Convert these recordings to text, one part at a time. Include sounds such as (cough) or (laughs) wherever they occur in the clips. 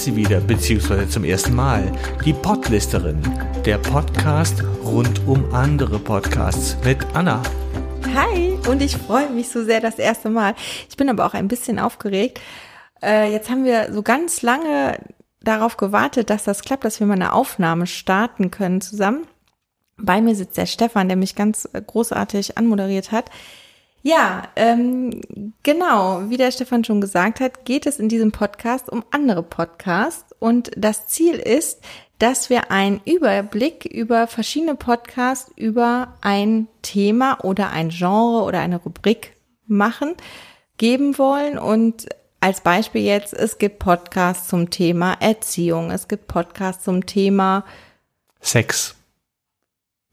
ist sie wieder, beziehungsweise zum ersten Mal. Die Podlisterin, der Podcast rund um andere Podcasts mit Anna. Hi, und ich freue mich so sehr das erste Mal. Ich bin aber auch ein bisschen aufgeregt. Äh, jetzt haben wir so ganz lange darauf gewartet, dass das klappt, dass wir mal eine Aufnahme starten können zusammen. Bei mir sitzt der Stefan, der mich ganz großartig anmoderiert hat. Ja, ähm, genau, wie der Stefan schon gesagt hat, geht es in diesem Podcast um andere Podcasts und das Ziel ist, dass wir einen Überblick über verschiedene Podcasts über ein Thema oder ein Genre oder eine Rubrik machen, geben wollen und als Beispiel jetzt, es gibt Podcasts zum Thema Erziehung, es gibt Podcasts zum Thema Sex.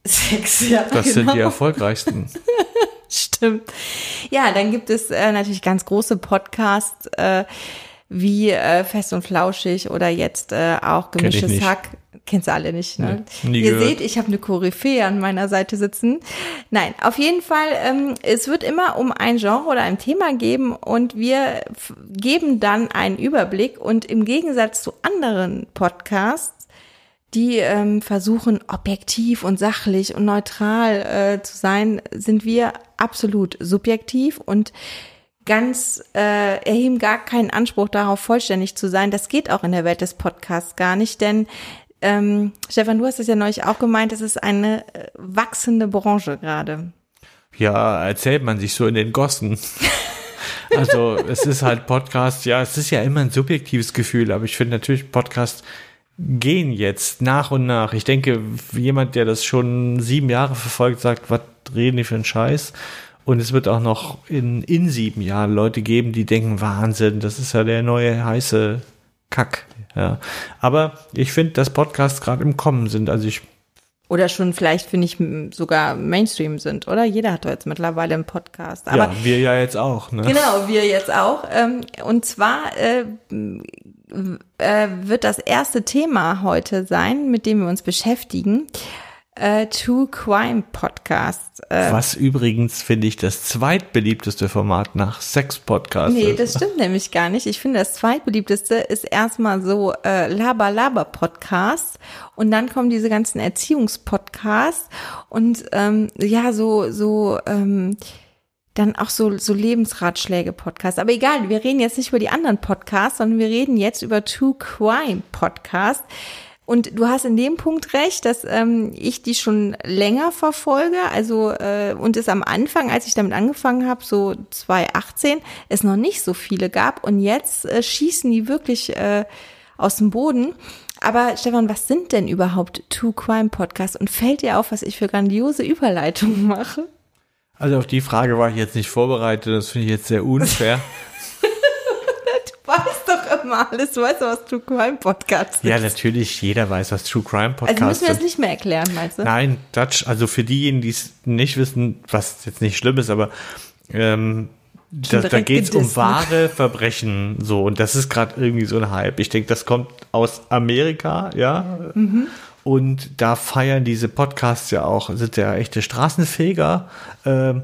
Sex, ja. Das genau. sind die erfolgreichsten. (laughs) (laughs) Stimmt. Ja, dann gibt es äh, natürlich ganz große Podcasts äh, wie äh, Fest und Flauschig oder jetzt äh, auch Kenn Gemischtes nicht. Hack. Kennst du alle nicht, ne? Nee, Ihr gehört. seht, ich habe eine Koryphäe an meiner Seite sitzen. Nein, auf jeden Fall, ähm, es wird immer um ein Genre oder ein Thema geben und wir geben dann einen Überblick und im Gegensatz zu anderen Podcasts, die ähm, versuchen, objektiv und sachlich und neutral äh, zu sein, sind wir absolut subjektiv und ganz äh, erheben gar keinen Anspruch darauf, vollständig zu sein. Das geht auch in der Welt des Podcasts gar nicht, denn ähm, Stefan, du hast es ja neulich auch gemeint, es ist eine äh, wachsende Branche gerade. Ja, erzählt man sich so in den Gossen. Also es ist halt Podcast, ja, es ist ja immer ein subjektives Gefühl, aber ich finde natürlich Podcasts gehen jetzt nach und nach. Ich denke, jemand, der das schon sieben Jahre verfolgt, sagt, was reden die für einen Scheiß? Und es wird auch noch in, in sieben Jahren Leute geben, die denken, Wahnsinn, das ist ja der neue heiße Kack. Ja. Aber ich finde, dass Podcasts gerade im Kommen sind. Also ich Oder schon vielleicht, finde ich, sogar Mainstream sind, oder? Jeder hat doch jetzt mittlerweile einen Podcast. Aber ja, wir ja jetzt auch. Ne? Genau, wir jetzt auch. Ähm, Und zwar äh, wird das erste Thema heute sein, mit dem wir uns beschäftigen. Äh, True Crime Podcast. Äh, Was übrigens, finde ich, das zweitbeliebteste Format nach Sex-Podcasts nee, ist. das stimmt nämlich gar nicht. Ich finde, das zweitbeliebteste ist erstmal so äh, Laber-Laber-Podcast und dann kommen diese ganzen Erziehungspodcasts und ähm, ja, so, so, ähm, dann auch so, so Lebensratschläge-Podcasts. Aber egal, wir reden jetzt nicht über die anderen Podcasts, sondern wir reden jetzt über True Crime Podcast. Und du hast in dem Punkt recht, dass ähm, ich die schon länger verfolge. Also äh, und es am Anfang, als ich damit angefangen habe, so 2018, es noch nicht so viele gab. Und jetzt äh, schießen die wirklich äh, aus dem Boden. Aber Stefan, was sind denn überhaupt True Crime Podcasts? Und fällt dir auf, was ich für grandiose Überleitungen mache? Also auf die Frage war ich jetzt nicht vorbereitet, das finde ich jetzt sehr unfair. (laughs) (laughs) Du weißt doch immer alles, du weißt doch, was True Crime Podcasts sind. ja, natürlich, jeder weiß, was True Crime Also Podcasts müssen wir das nicht mehr erklären, meinst du? Nein, Dutch, also für diejenigen, die es nicht wissen, was jetzt nicht schlimm ist, aber ähm, da, da geht es um ne? wahre Verbrechen so und das ist gerade irgendwie so ein Hype. Ich denke, das kommt aus Amerika, ja. Mhm. Und da feiern diese Podcasts ja auch, sind ja echte Straßenfeger, ähm,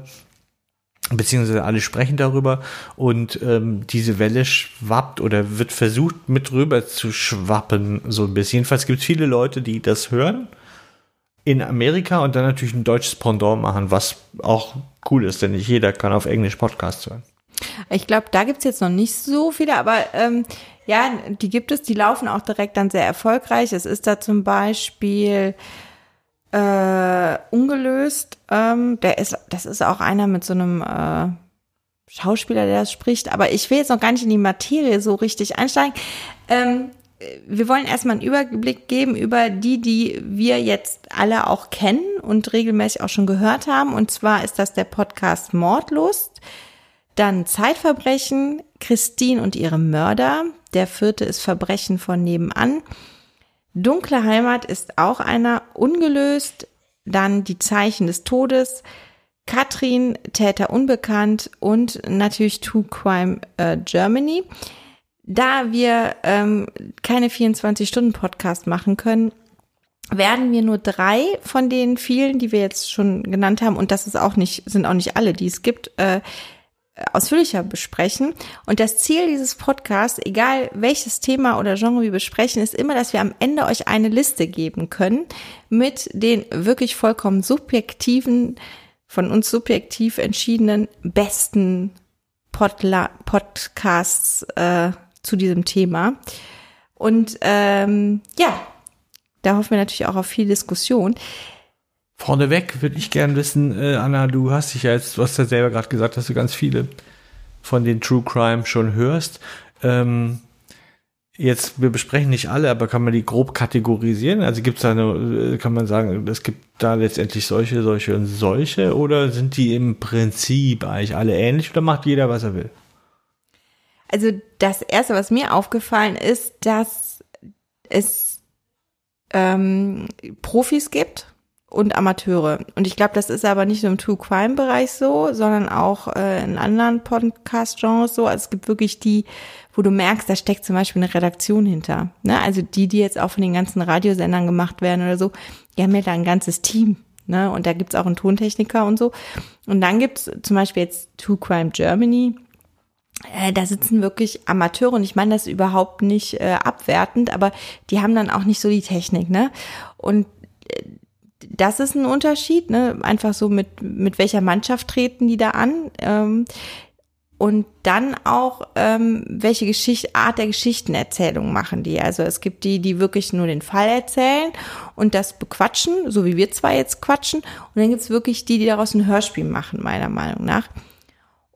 beziehungsweise alle sprechen darüber und ähm, diese Welle schwappt oder wird versucht mit rüber zu schwappen, so ein bisschen. Jedenfalls gibt es viele Leute, die das hören in Amerika und dann natürlich ein deutsches Pendant machen, was auch cool ist, denn nicht jeder kann auf Englisch Podcasts hören. Ich glaube, da gibt's jetzt noch nicht so viele, aber ähm, ja, die gibt es, die laufen auch direkt dann sehr erfolgreich. Es ist da zum Beispiel äh, ungelöst. Ähm, der ist, das ist auch einer mit so einem äh, Schauspieler, der das spricht. Aber ich will jetzt noch gar nicht in die Materie so richtig einsteigen. Ähm, wir wollen erstmal einen Überblick geben über die, die wir jetzt alle auch kennen und regelmäßig auch schon gehört haben. Und zwar ist das der Podcast Mordlust. Dann Zeitverbrechen, Christine und ihre Mörder. Der vierte ist Verbrechen von nebenan. Dunkle Heimat ist auch einer ungelöst. Dann die Zeichen des Todes. Katrin, Täter unbekannt und natürlich True Crime äh, Germany. Da wir ähm, keine 24-Stunden-Podcast machen können, werden wir nur drei von den vielen, die wir jetzt schon genannt haben, und das ist auch nicht, sind auch nicht alle, die es gibt, äh, ausführlicher besprechen. Und das Ziel dieses Podcasts, egal welches Thema oder Genre wir besprechen, ist immer, dass wir am Ende euch eine Liste geben können mit den wirklich vollkommen subjektiven, von uns subjektiv entschiedenen besten Podla Podcasts äh, zu diesem Thema. Und ähm, ja, da hoffen wir natürlich auch auf viel Diskussion. Vorneweg würde ich gern wissen, äh, Anna, du hast dich ja jetzt, du hast ja selber gerade gesagt, dass du ganz viele von den True Crime schon hörst. Ähm, jetzt, wir besprechen nicht alle, aber kann man die grob kategorisieren? Also gibt es da eine, äh, kann man sagen, es gibt da letztendlich solche, solche und solche oder sind die im Prinzip eigentlich alle ähnlich oder macht jeder, was er will? Also das Erste, was mir aufgefallen ist, dass es ähm, Profis gibt und Amateure. Und ich glaube, das ist aber nicht nur im True Crime Bereich so, sondern auch äh, in anderen Podcast-Genres so. Also es gibt wirklich die, wo du merkst, da steckt zum Beispiel eine Redaktion hinter. Ne? Also die, die jetzt auch von den ganzen Radiosendern gemacht werden oder so, die haben ja da ein ganzes Team. Ne? Und da gibt's auch einen Tontechniker und so. Und dann gibt's zum Beispiel jetzt True Crime Germany. Äh, da sitzen wirklich Amateure und ich meine das überhaupt nicht äh, abwertend, aber die haben dann auch nicht so die Technik, ne? Und äh, das ist ein Unterschied, ne? Einfach so mit, mit welcher Mannschaft treten die da an. Ähm, und dann auch, ähm, welche Geschichte, Art der Geschichtenerzählung machen die. Also es gibt die, die wirklich nur den Fall erzählen und das bequatschen, so wie wir zwei jetzt quatschen. Und dann gibt's wirklich die, die daraus ein Hörspiel machen, meiner Meinung nach.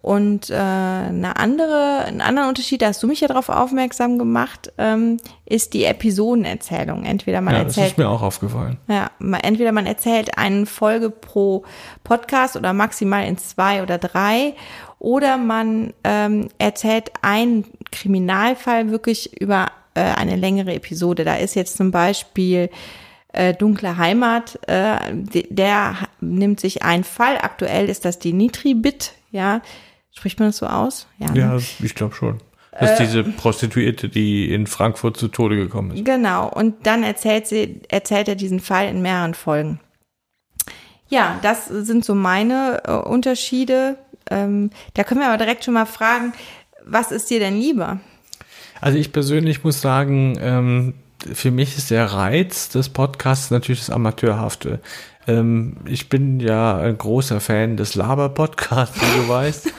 Und äh, eine andere, ein anderer Unterschied, da hast du mich ja darauf aufmerksam gemacht, ähm, ist die Episodenerzählung. Entweder man ja, erzählt. Das ist mir auch aufgefallen. Ja, entweder man erzählt eine Folge pro Podcast oder maximal in zwei oder drei. Oder man ähm, erzählt einen Kriminalfall wirklich über äh, eine längere Episode. Da ist jetzt zum Beispiel äh, Dunkle Heimat, äh, der nimmt sich einen Fall. Aktuell ist das die Nitribit, ja Spricht man das so aus? Ja, ne? ja ich glaube schon. Das ist äh, diese Prostituierte, die in Frankfurt zu Tode gekommen ist. Genau. Und dann erzählt sie, erzählt er diesen Fall in mehreren Folgen. Ja, das sind so meine äh, Unterschiede. Ähm, da können wir aber direkt schon mal fragen, was ist dir denn lieber? Also ich persönlich muss sagen, ähm, für mich ist der Reiz des Podcasts natürlich das Amateurhafte. Ähm, ich bin ja ein großer Fan des Laber-Podcasts, wie du (laughs) weißt.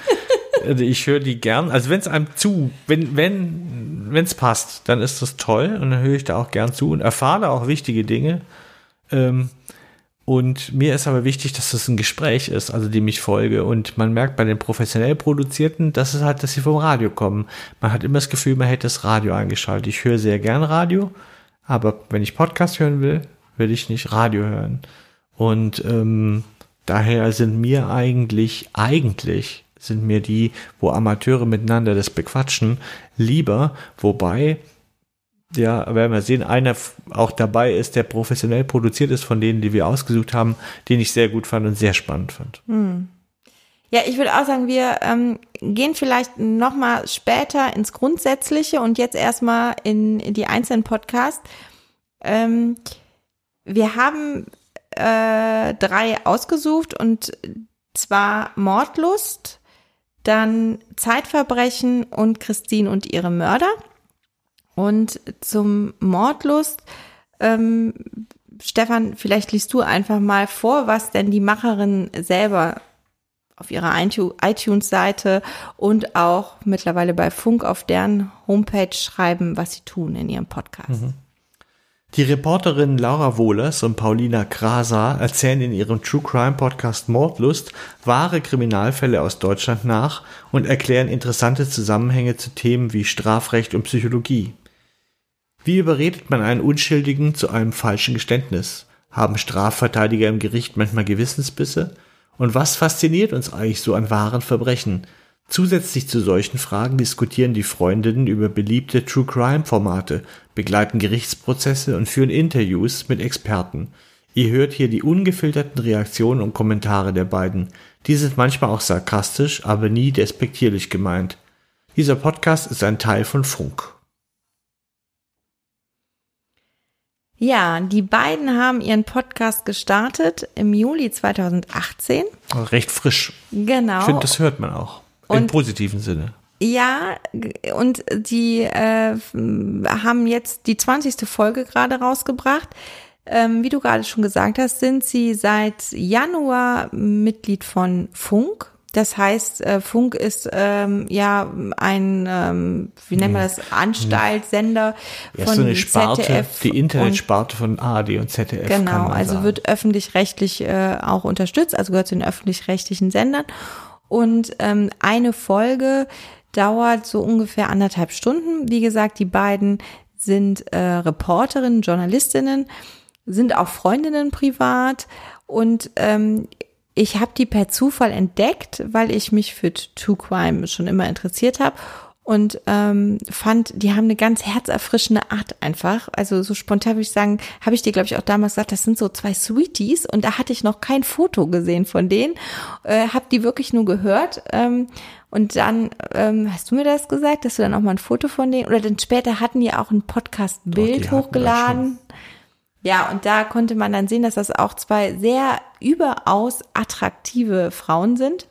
Also ich höre die gern. Also wenn es einem zu, wenn wenn wenn es passt, dann ist das toll und dann höre ich da auch gern zu und erfahre auch wichtige Dinge. Ähm, und mir ist aber wichtig, dass das ein Gespräch ist, also dem ich folge. Und man merkt bei den professionell produzierten, dass es halt, dass sie vom Radio kommen. Man hat immer das Gefühl, man hätte das Radio eingeschaltet. Ich höre sehr gern Radio, aber wenn ich Podcast hören will, will ich nicht Radio hören. Und ähm, daher sind mir eigentlich, eigentlich sind mir die, wo Amateure miteinander das bequatschen, lieber, wobei ja, werden wir sehen, einer auch dabei ist, der professionell produziert ist von denen, die wir ausgesucht haben, den ich sehr gut fand und sehr spannend fand. Hm. Ja, ich würde auch sagen, wir ähm, gehen vielleicht noch mal später ins Grundsätzliche und jetzt erstmal in, in die einzelnen Podcasts. Ähm, wir haben äh, drei ausgesucht und zwar Mordlust, dann Zeitverbrechen und Christine und ihre Mörder. Und zum Mordlust, ähm, Stefan, vielleicht liest du einfach mal vor, was denn die Macherin selber auf ihrer iTunes-Seite und auch mittlerweile bei Funk auf deren Homepage schreiben, was sie tun in ihrem Podcast. Mhm. Die Reporterinnen Laura Wohlers und Paulina Kraser erzählen in ihrem True Crime Podcast Mordlust wahre Kriminalfälle aus Deutschland nach und erklären interessante Zusammenhänge zu Themen wie Strafrecht und Psychologie. Wie überredet man einen Unschuldigen zu einem falschen Geständnis? Haben Strafverteidiger im Gericht manchmal Gewissensbisse? Und was fasziniert uns eigentlich so an wahren Verbrechen? Zusätzlich zu solchen Fragen diskutieren die Freundinnen über beliebte True Crime Formate, begleiten Gerichtsprozesse und führen Interviews mit Experten. Ihr hört hier die ungefilterten Reaktionen und Kommentare der beiden. Die sind manchmal auch sarkastisch, aber nie despektierlich gemeint. Dieser Podcast ist ein Teil von Funk. Ja, die beiden haben ihren Podcast gestartet im Juli 2018. Recht frisch. Genau. Ich finde, das hört man auch. Im positiven Sinne. Ja, und die äh, haben jetzt die 20. Folge gerade rausgebracht. Ähm, wie du gerade schon gesagt hast, sind sie seit Januar Mitglied von Funk. Das heißt, äh, Funk ist ähm, ja ein, ähm, wie nennt man das, Anstaltssender Ja, von so eine Sparte, ZDF die und Internetsparte von ARD und ZDF. Genau, also sagen. wird öffentlich-rechtlich äh, auch unterstützt, also gehört zu den öffentlich-rechtlichen Sendern. Und ähm, eine Folge dauert so ungefähr anderthalb Stunden. Wie gesagt, die beiden sind äh, Reporterinnen, Journalistinnen, sind auch Freundinnen privat und ähm, ich habe die per Zufall entdeckt, weil ich mich für True Crime schon immer interessiert habe und ähm, fand, die haben eine ganz herzerfrischende Art einfach. Also so spontan würde ich sagen, habe ich dir, glaube ich, auch damals gesagt, das sind so zwei Sweeties und da hatte ich noch kein Foto gesehen von denen, äh, habe die wirklich nur gehört. Ähm, und dann ähm, hast du mir das gesagt, dass du dann auch mal ein Foto von denen oder dann später hatten die auch ein Podcast-Bild hochgeladen. Ja, und da konnte man dann sehen, dass das auch zwei sehr überaus attraktive Frauen sind.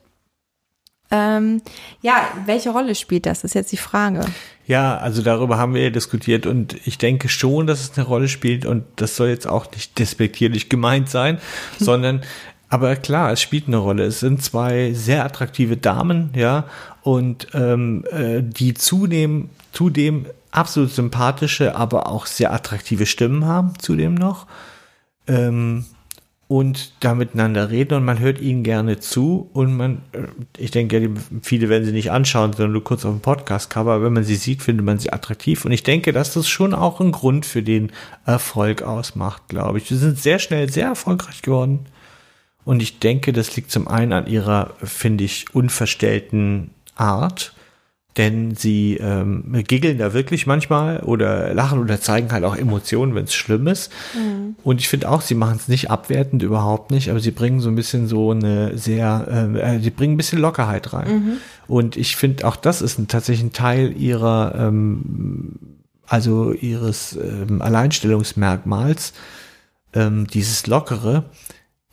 Ähm, ja, welche Rolle spielt das? Ist jetzt die Frage. Ja, also darüber haben wir ja diskutiert und ich denke schon, dass es eine Rolle spielt und das soll jetzt auch nicht despektierlich gemeint sein, (laughs) sondern aber klar, es spielt eine Rolle. Es sind zwei sehr attraktive Damen, ja, und ähm, äh, die zudem, zudem absolut sympathische, aber auch sehr attraktive Stimmen haben, zudem noch. Ähm, und da miteinander reden und man hört ihnen gerne zu und man, äh, ich denke, viele werden sie nicht anschauen, sondern nur kurz auf dem Podcast-Cover, aber wenn man sie sieht, findet man sie attraktiv und ich denke, dass das schon auch ein Grund für den Erfolg ausmacht, glaube ich. Sie sind sehr schnell sehr erfolgreich geworden und ich denke, das liegt zum einen an ihrer, finde ich, unverstellten Art, denn sie ähm, giggeln da wirklich manchmal oder lachen oder zeigen halt auch Emotionen, wenn es schlimm ist. Und ich finde auch, sie machen es nicht abwertend, überhaupt nicht, aber sie bringen so ein bisschen so eine sehr, äh, sie bringen ein bisschen Lockerheit rein. Und ich finde auch, das ist ein, tatsächlich ein Teil ihrer, ähm, also ihres ähm, Alleinstellungsmerkmals, ähm, dieses Lockere,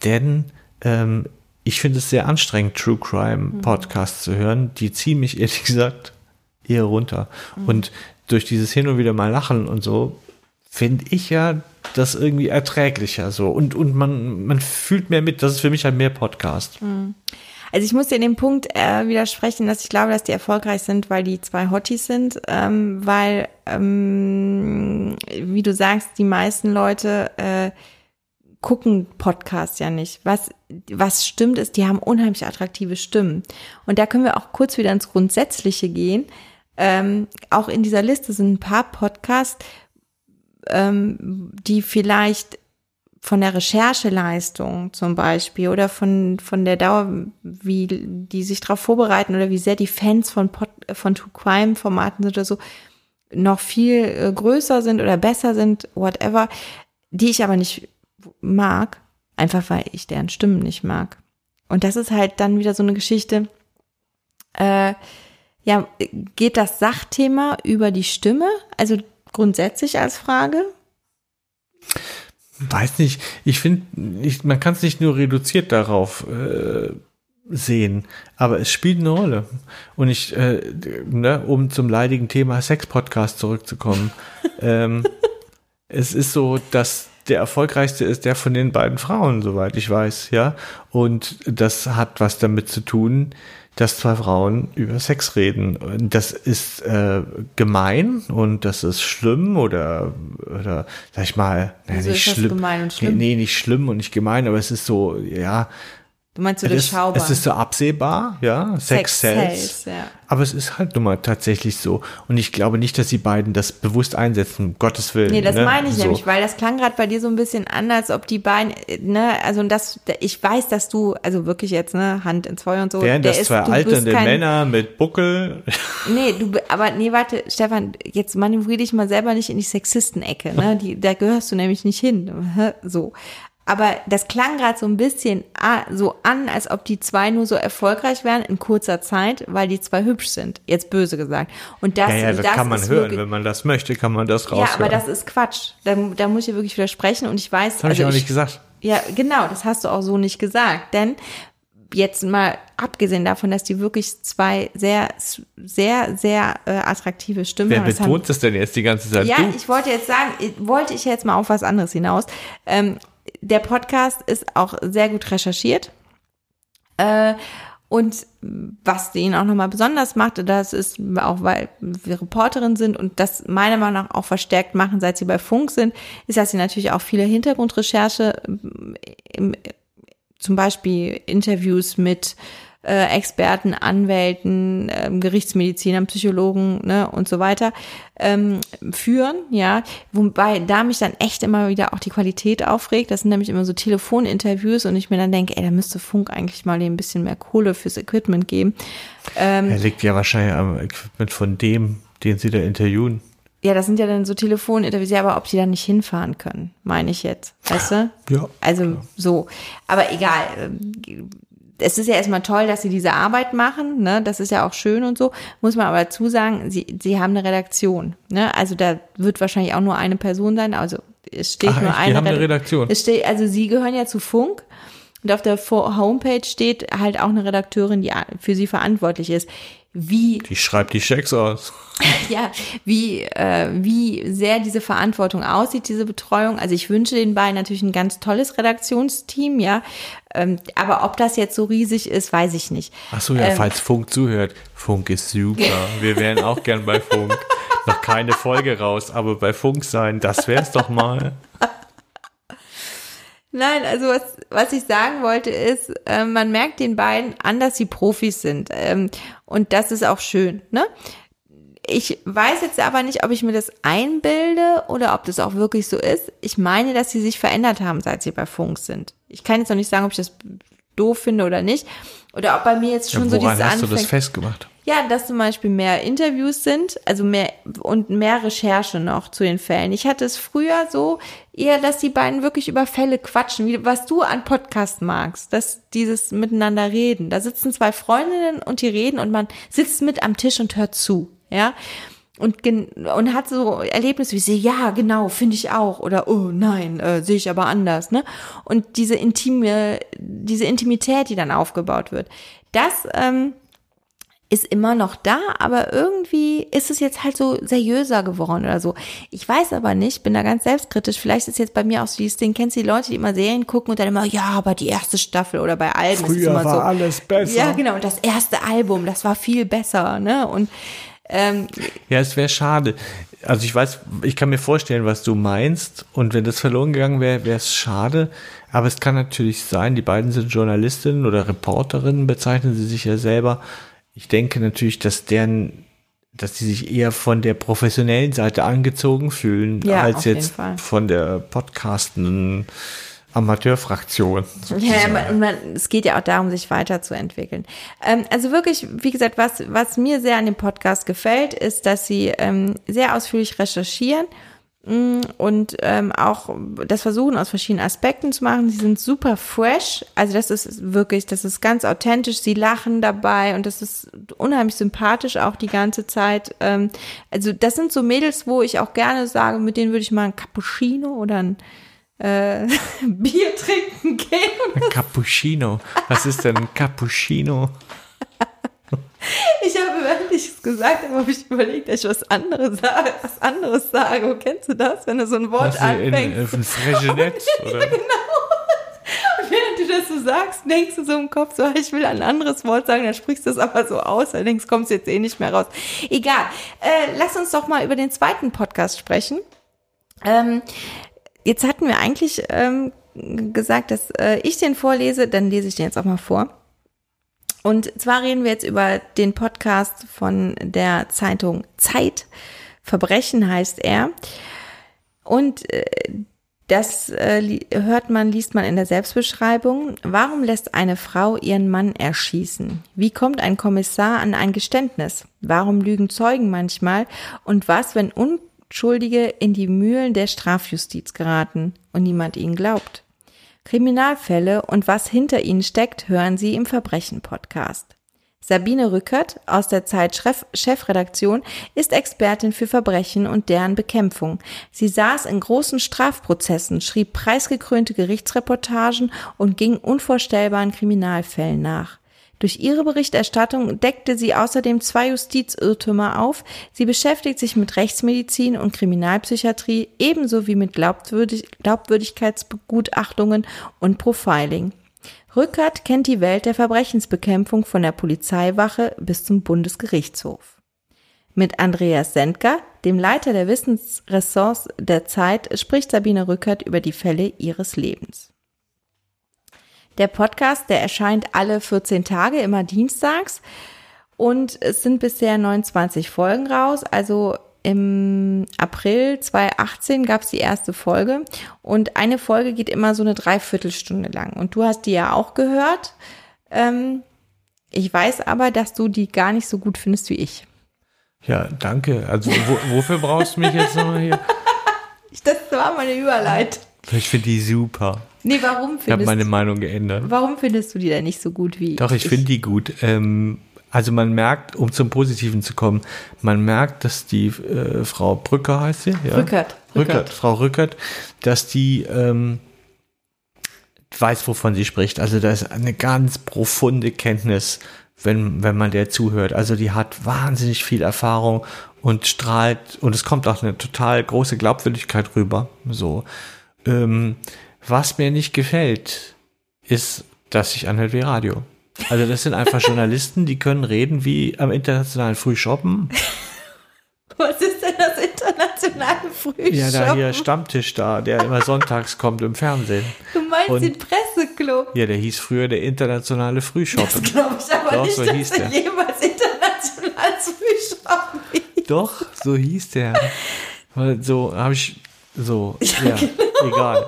denn ähm, ich finde es sehr anstrengend, True Crime Podcasts zu hören. Die ziehen mich (laughs) ehrlich gesagt eher runter. Und durch dieses hin und wieder mal lachen und so, finde ich ja das irgendwie erträglicher so. Und, und man, man fühlt mehr mit. Das ist für mich halt mehr Podcast. Also ich muss dir in dem Punkt äh, widersprechen, dass ich glaube, dass die erfolgreich sind, weil die zwei Hotties sind, ähm, weil, ähm, wie du sagst, die meisten Leute äh, gucken Podcasts ja nicht. Was, was stimmt ist, die haben unheimlich attraktive Stimmen. Und da können wir auch kurz wieder ins Grundsätzliche gehen. Ähm, auch in dieser Liste sind ein paar Podcasts, ähm, die vielleicht von der Rechercheleistung zum Beispiel oder von, von der Dauer, wie die sich darauf vorbereiten oder wie sehr die Fans von, Pod, von True Crime Formaten sind oder so, noch viel äh, größer sind oder besser sind, whatever, die ich aber nicht mag, einfach weil ich deren Stimmen nicht mag. Und das ist halt dann wieder so eine Geschichte, äh, ja, geht das Sachthema über die Stimme? Also grundsätzlich als Frage? Weiß nicht, ich finde, man kann es nicht nur reduziert darauf äh, sehen, aber es spielt eine Rolle. Und ich, äh, ne, um zum leidigen Thema Sex-Podcast zurückzukommen, (laughs) ähm, es ist so, dass der erfolgreichste ist der von den beiden Frauen, soweit ich weiß, ja. Und das hat was damit zu tun, dass zwei Frauen über Sex reden. Das ist äh, gemein und das ist schlimm oder, oder sag ich mal, nee, Wieso nicht schlimm? Nee, nee, nicht schlimm und nicht gemein, aber es ist so, ja, Du meinst so es ist, durchschaubar? es ist so absehbar, ja, Sex, Sex sells. ja. Aber es ist halt nun mal tatsächlich so. Und ich glaube nicht, dass die beiden das bewusst einsetzen, um Gottes Willen. Nee, das ne? meine ich so. nämlich, weil das klang gerade bei dir so ein bisschen an, als ob die beiden, ne, also das, ich weiß, dass du, also wirklich jetzt, ne, Hand ins Feuer und so. Wären das ist- zwei alternde kein- Männer mit Buckel? Nee, (laughs) du, aber nee, warte, Stefan, jetzt manövrier dich mal selber nicht in die Sexisten-Ecke, ne, die, da gehörst du nämlich nicht hin, (laughs) so. Aber das klang gerade so ein bisschen ah, so an, als ob die zwei nur so erfolgreich wären in kurzer Zeit, weil die zwei hübsch sind. Jetzt böse gesagt. Und das, ja, ja, das, das kann man hören. wirklich, Wenn man das möchte, kann man das raushören. Ja, aber das ist Quatsch. Da, da muss ich wirklich widersprechen und ich weiß, das habe ich also auch nicht gesagt. ja, genau, das hast du auch so nicht gesagt, denn jetzt mal abgesehen davon, dass die wirklich zwei sehr, sehr, sehr äh, attraktive Stimmen Wer haben. Das haben- betont das denn jetzt die ganze Zeit? ja, du? ich wollte jetzt sagen, ich- wollte ich jetzt mal auf was anderes hinaus. Ähm, der Podcast ist auch sehr gut recherchiert. Äh, und was den auch nochmal besonders macht, das ist auch, weil wir Reporterin sind und das meiner Meinung nach auch verstärkt machen, seit sie bei Funk sind, ist, dass sie natürlich auch viele Hintergrundrecherche, ähm, im, zum Beispiel Interviews mit äh, Experten, Anwälten, ähm, Gerichtsmedizinern, Psychologen ne, und so weiter ähm, führen, ja, wobei da mich dann echt immer wieder auch die Qualität aufregt. Das sind nämlich immer so Telefoninterviews und ich mir dann denke, ey, da müsste Funk eigentlich mal ein bisschen mehr Kohle fürs Equipment geben. Ähm, er liegt ja wahrscheinlich am Equipment von dem, den sie da interviewen. ja, das sind ja dann so Telefoninterviews, ja, aber ob die da nicht hinfahren können, meine ich jetzt, weißt du? Ja. Also so. Aber egal. Es ist ja erstmal toll, dass sie diese Arbeit machen, ne? Das ist ja auch schön und so. Muss man aber dazu sagen, sie, sie haben eine Redaktion. Ne? Also da wird wahrscheinlich auch nur eine Person sein. Also es steht Ach, nur echt? Die eine, haben eine Redak- Redaktion? Es steht, also sie gehören ja zu Funk. Und auf der Homepage steht halt auch eine Redakteurin, die für sie verantwortlich ist. Wie Die schreibt die Schecks aus. (laughs) ja, wie, äh, wie sehr diese Verantwortung aussieht, diese Betreuung. Also ich wünsche den beiden natürlich ein ganz tolles Redaktionsteam, ja. Ähm, aber ob das jetzt so riesig ist, weiß ich nicht. Ach so, ja, Ähm. falls Funk zuhört. Funk ist super. (laughs) Wir wären auch gern bei Funk. Noch keine Folge raus, aber bei Funk sein, das wär's doch mal. (laughs) Nein, also was, was ich sagen wollte ist, äh, man merkt den beiden an, dass sie Profis sind. Ähm, und das ist auch schön, ne? Ich weiß jetzt aber nicht, ob ich mir das einbilde oder ob das auch wirklich so ist. Ich meine, dass sie sich verändert haben, seit sie bei Funk sind. Ich kann jetzt noch nicht sagen, ob ich das doof finde oder nicht. Oder ob bei mir jetzt schon Ja, so dieses hast du das anfängt. festgemacht? Ja, dass zum Beispiel mehr Interviews sind, also mehr und mehr Recherche noch zu den Fällen. Ich hatte es früher so eher, dass die beiden wirklich über Fälle quatschen, wie was du an Podcast magst, dass dieses miteinander reden. Da sitzen zwei Freundinnen und die reden und man sitzt mit am Tisch und hört zu, ja. Und, und hat so Erlebnisse wie sie, ja, genau, finde ich auch. Oder, oh nein, äh, sehe ich aber anders, ne? Und diese intime, diese Intimität, die dann aufgebaut wird, das, ähm, ist immer noch da, aber irgendwie ist es jetzt halt so seriöser geworden oder so. Ich weiß aber nicht, bin da ganz selbstkritisch. Vielleicht ist jetzt bei mir auch so dieses Ding, kennst du die Leute, die immer Serien gucken und dann immer, ja, aber die erste Staffel oder bei Alben ist es immer so. alles besser. Ja, genau, und das erste Album, das war viel besser, ne? Und ähm, Ja, es wäre schade. Also ich weiß, ich kann mir vorstellen, was du meinst. Und wenn das verloren gegangen wäre, wäre es schade. Aber es kann natürlich sein, die beiden sind Journalistinnen oder Reporterinnen, bezeichnen sie sich ja selber. Ich denke natürlich, dass deren, dass sie sich eher von der professionellen Seite angezogen fühlen, Ja, als jetzt von der podcastenden Amateurfraktion. Ja, man, man, es geht ja auch darum, sich weiterzuentwickeln. Ähm, also wirklich, wie gesagt, was, was mir sehr an dem Podcast gefällt, ist, dass sie ähm, sehr ausführlich recherchieren mh, und ähm, auch das versuchen aus verschiedenen Aspekten zu machen. Sie sind super fresh, also das ist wirklich, das ist ganz authentisch. Sie lachen dabei und das ist unheimlich sympathisch auch die ganze Zeit. Ähm, also das sind so Mädels, wo ich auch gerne sage, mit denen würde ich mal ein Cappuccino oder ein äh, (laughs) Bier trinken gehen. Ein Cappuccino. Was ist denn ein Cappuccino? Ich habe, während ich es gesagt habe, habe ich überlegt, dass ich was anderes sage. Was anderes sage. Kennst du das, wenn du so ein Wort Was in, in, anfängst? ein Fregenet? (laughs) Oder? Und während du das so sagst, denkst du so im Kopf, so, ich will ein anderes Wort sagen, dann sprichst du es aber so aus, denkst, kommst jetzt eh nicht mehr raus. Egal. Äh, lass uns doch mal über den zweiten Podcast sprechen. Ähm, jetzt hatten wir eigentlich ähm, gesagt, dass äh, ich den vorlese, dann lese ich den jetzt auch mal vor. Und zwar reden wir jetzt über den Podcast von der Zeitung Zeit. Verbrechen heißt er. Und äh, das äh, hört man, liest man in der Selbstbeschreibung. Warum lässt eine Frau ihren Mann erschießen? Wie kommt ein Kommissar an ein Geständnis? Warum lügen Zeugen manchmal? Und was, wenn Unschuldige in die Mühlen der Strafjustiz geraten und niemand ihnen glaubt? Kriminalfälle und was hinter ihnen steckt, hören Sie im Verbrechen-Podcast. Sabine Rückert aus der Zeit Chefredaktion ist Expertin für Verbrechen und deren Bekämpfung. Sie saß in großen Strafprozessen, schrieb preisgekrönte Gerichtsreportagen und ging unvorstellbaren Kriminalfällen nach. Durch ihre Berichterstattung deckte sie außerdem zwei Justizirrtümer auf. Sie beschäftigt sich mit Rechtsmedizin und Kriminalpsychiatrie ebenso wie mit Glaubwürdig Glaubwürdigkeitsbegutachtungen und Profiling. Rückert kennt die Welt der Verbrechensbekämpfung von der Polizeiwache bis zum Bundesgerichtshof. Mit Andreas Sendker, dem Leiter der Wissensressorts der Zeit, spricht Sabine Rückert über die Fälle ihres Lebens. Der Podcast, der erscheint alle 14 Tage, immer dienstags. Und es sind bisher 29 Folgen raus. Also im April 2018 gab es die erste Folge und eine Folge geht immer so eine Dreiviertelstunde lang. Und du hast die ja auch gehört. Ähm, ich weiß aber, dass du die gar nicht so gut findest wie ich. Ja, danke. Also wo, wofür brauchst du mich jetzt nochmal hier? (laughs) Das war meine Überleitung. Ich finde die super. Nee, warum findest Ich habe meine Meinung geändert. Warum findest du die denn nicht so gut wie Doch, ich, ich? finde die gut. Ähm, also man merkt, um zum Positiven zu kommen, man merkt, dass die äh, Frau Brücker heißt sie, ja? Rückert. Rückert. Rückert, Frau Rückert, dass die ähm, weiß, wovon sie spricht. Also da ist eine ganz profunde Kenntnis, wenn, wenn man der zuhört. Also die hat wahnsinnig viel Erfahrung und strahlt und es kommt auch eine total große Glaubwürdigkeit rüber. So. Ähm, was mir nicht gefällt, ist, dass sich anhört wie Radio. Also das sind einfach (laughs) Journalisten, die können reden wie am internationalen Frühshoppen. (laughs) Was ist denn das internationale Frühshoppen? Ja, da hier Stammtisch da, der immer sonntags kommt im Fernsehen. Du meinst Und, den Presseclub? Ja, der hieß früher der internationale Frühshoppen. Das glaube ich aber Doch, nicht, so dass hieß der jemals internationales Frühshoppen hieß. Doch, so hieß der. (laughs) So habe ich, so, ja, ja genau. egal.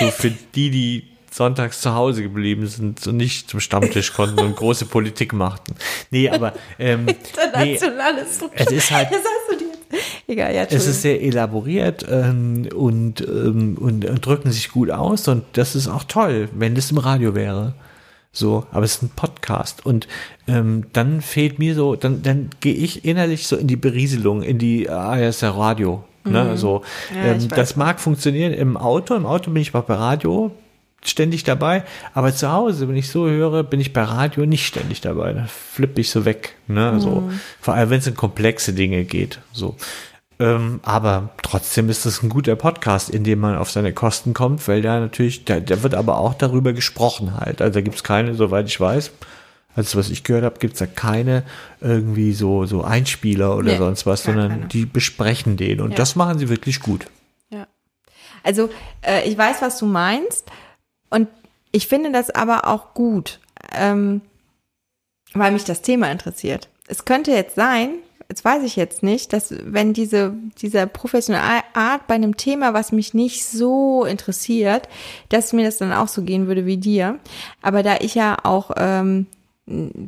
So für die, die sonntags zu Hause geblieben sind und nicht zum Stammtisch konnten und große Politik machten. Nee, aber ähm, Internationales nee, es ist halt. (laughs) Egal, ja, es ist sehr elaboriert ähm, und, ähm, und, und drücken sich gut aus und das ist auch toll, wenn das im Radio wäre. So, aber es ist ein Podcast und ähm, dann fehlt mir so, dann, dann gehe ich innerlich so in die Berieselung, in die ASR Radio. Ne, mhm. so, ja, ähm, das mag funktionieren im Auto. Im Auto bin ich bei Radio, ständig dabei, aber zu Hause, wenn ich so höre, bin ich bei Radio nicht ständig dabei. Da flippe ich so weg. Ne? Mhm. So, vor allem, wenn es um komplexe Dinge geht. So. Ähm, aber trotzdem ist das ein guter Podcast, in dem man auf seine Kosten kommt, weil da natürlich, da, da wird aber auch darüber gesprochen halt. Also da gibt es keine, soweit ich weiß, also was ich gehört habe, gibt es da keine irgendwie so, so Einspieler oder nee, sonst was, sondern keine. die besprechen den und ja. das machen sie wirklich gut. Ja. Also äh, ich weiß, was du meinst. Und ich finde das aber auch gut, ähm, weil mich das Thema interessiert. Es könnte jetzt sein, jetzt weiß ich jetzt nicht, dass wenn diese, dieser professionelle Art bei einem Thema, was mich nicht so interessiert, dass mir das dann auch so gehen würde wie dir. Aber da ich ja auch ähm,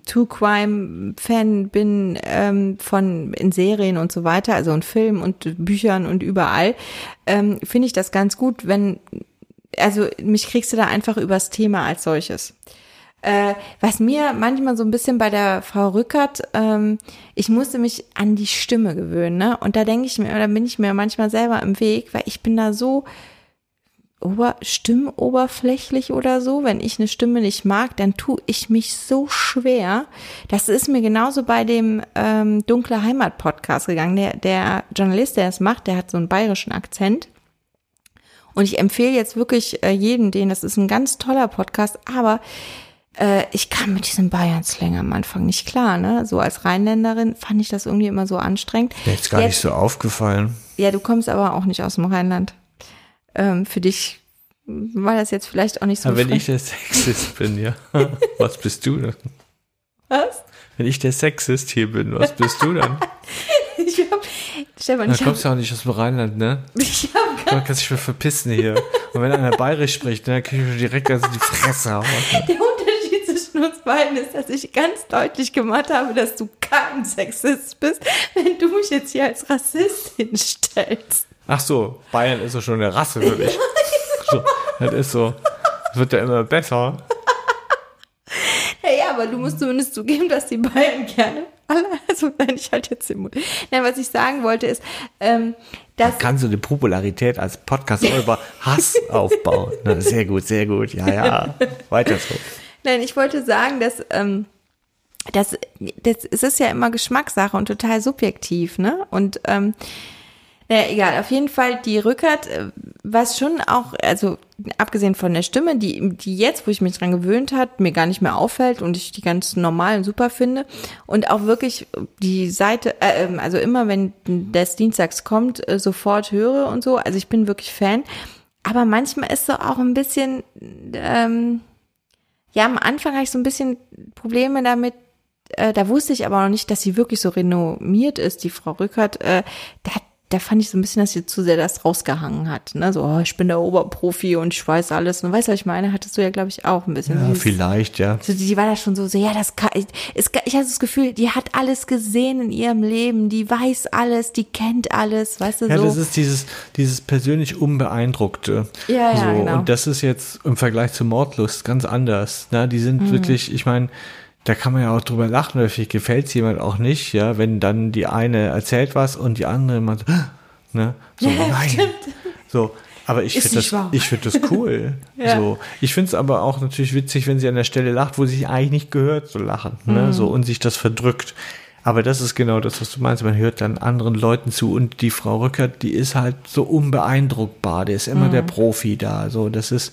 True Crime Fan bin ähm, von in Serien und so weiter, also in Filmen und Büchern und überall, ähm, finde ich das ganz gut, wenn also mich kriegst du da einfach übers Thema als solches. Äh, was mir manchmal so ein bisschen bei der Frau Rückert, ähm, ich musste mich an die Stimme gewöhnen, ne? Und da denke ich mir, da bin ich mir manchmal selber im Weg, weil ich bin da so ober, stimmoberflächlich oder so. Wenn ich eine Stimme nicht mag, dann tue ich mich so schwer. Das ist mir genauso bei dem ähm, Dunkle Heimat Podcast gegangen. Der, der Journalist, der es macht, der hat so einen bayerischen Akzent. Und ich empfehle jetzt wirklich äh, jeden den, das ist ein ganz toller Podcast, aber äh, ich kam mit diesem Bayern-Slang am Anfang nicht klar, ne? So als Rheinländerin fand ich das irgendwie immer so anstrengend. Mir ist gar jetzt, nicht so aufgefallen. Ja, du kommst aber auch nicht aus dem Rheinland. Ähm, für dich war das jetzt vielleicht auch nicht so. Aber wenn ich der Sexist bin, ja. (laughs) Was bist du denn? Was? Wenn ich der Sexist hier bin, was bist du dann? (laughs) ich hab, Stefan, da kommst du auch nicht aus dem Rheinland, ne? (laughs) Ich hab gar Man kann sich mal verpissen hier. Und wenn einer bayerisch spricht, dann kann ich mir direkt also die Fresse hauen. Der Unterschied zwischen uns beiden ist, dass ich ganz deutlich gemacht habe, dass du kein Sexist bist, wenn du mich jetzt hier als Rassistin stellst. Ach so, Bayern ist so schon eine Rasse für mich. so, das ist so. Das wird ja immer besser. Ja, aber du musst zumindest zugeben, dass die beiden gerne alle, also wenn ich halt jetzt im Mund. Nein, was ich sagen wollte ist, ähm, dass. Kannst du eine Popularität als Podcast über Hass aufbauen? Na, sehr gut, sehr gut. Ja, ja. Weiter so. Nein, ich wollte sagen, dass, ähm, das, das, es ist ja immer Geschmackssache und total subjektiv, ne? Und ähm, naja, egal, auf jeden Fall die Rückert, äh, was schon auch, also abgesehen von der Stimme, die, die jetzt, wo ich mich dran gewöhnt hat, mir gar nicht mehr auffällt und ich die ganz normal und super finde. Und auch wirklich die Seite, äh, ähm, also immer wenn das Dienstags kommt, äh, sofort höre und so. Also ich bin wirklich Fan. Aber manchmal ist so auch ein bisschen, ähm, ja, am Anfang habe ich so ein bisschen Probleme damit, äh, da wusste ich aber noch nicht, dass sie wirklich so renommiert ist, die Frau Rückert. Äh, da hat da fand ich so ein bisschen, dass sie zu sehr das rausgehangen hat. Ne? So, oh, ich bin der Oberprofi und ich weiß alles. Und weißt du, was ich meine? Hattest du ja, glaube ich, auch ein bisschen. Ja, dieses, vielleicht, ja. So, die, die war da schon so, so ja, das kann, ich, es, ich hatte das Gefühl, die hat alles gesehen in ihrem Leben, die weiß alles, die kennt alles, weißt du, ja, so. Ja, das ist dieses, dieses persönlich Unbeeindruckte. Ja, ja, so. genau. Und das ist jetzt im Vergleich zu Mordlust ganz anders. Ne? Die sind mhm. wirklich, ich meine, da kann man ja auch drüber lachen, oder vielleicht gefällt es jemand auch nicht, ja, wenn dann die eine erzählt was und die andere man so, (gasps) ne, so, Ja, nein. stimmt. So, aber ich finde das, ich finde das cool. (laughs) Ja. So, ich finde es aber auch natürlich witzig, wenn sie an der Stelle lacht, wo sie sich eigentlich nicht gehört zu lachen, Mhm. ne, so und sich das verdrückt. Aber das ist genau das, was du meinst. Man hört dann anderen Leuten zu und die Frau Rückert, die ist halt so unbeeindruckbar. Der ist immer Mhm. der Profi da. So, das ist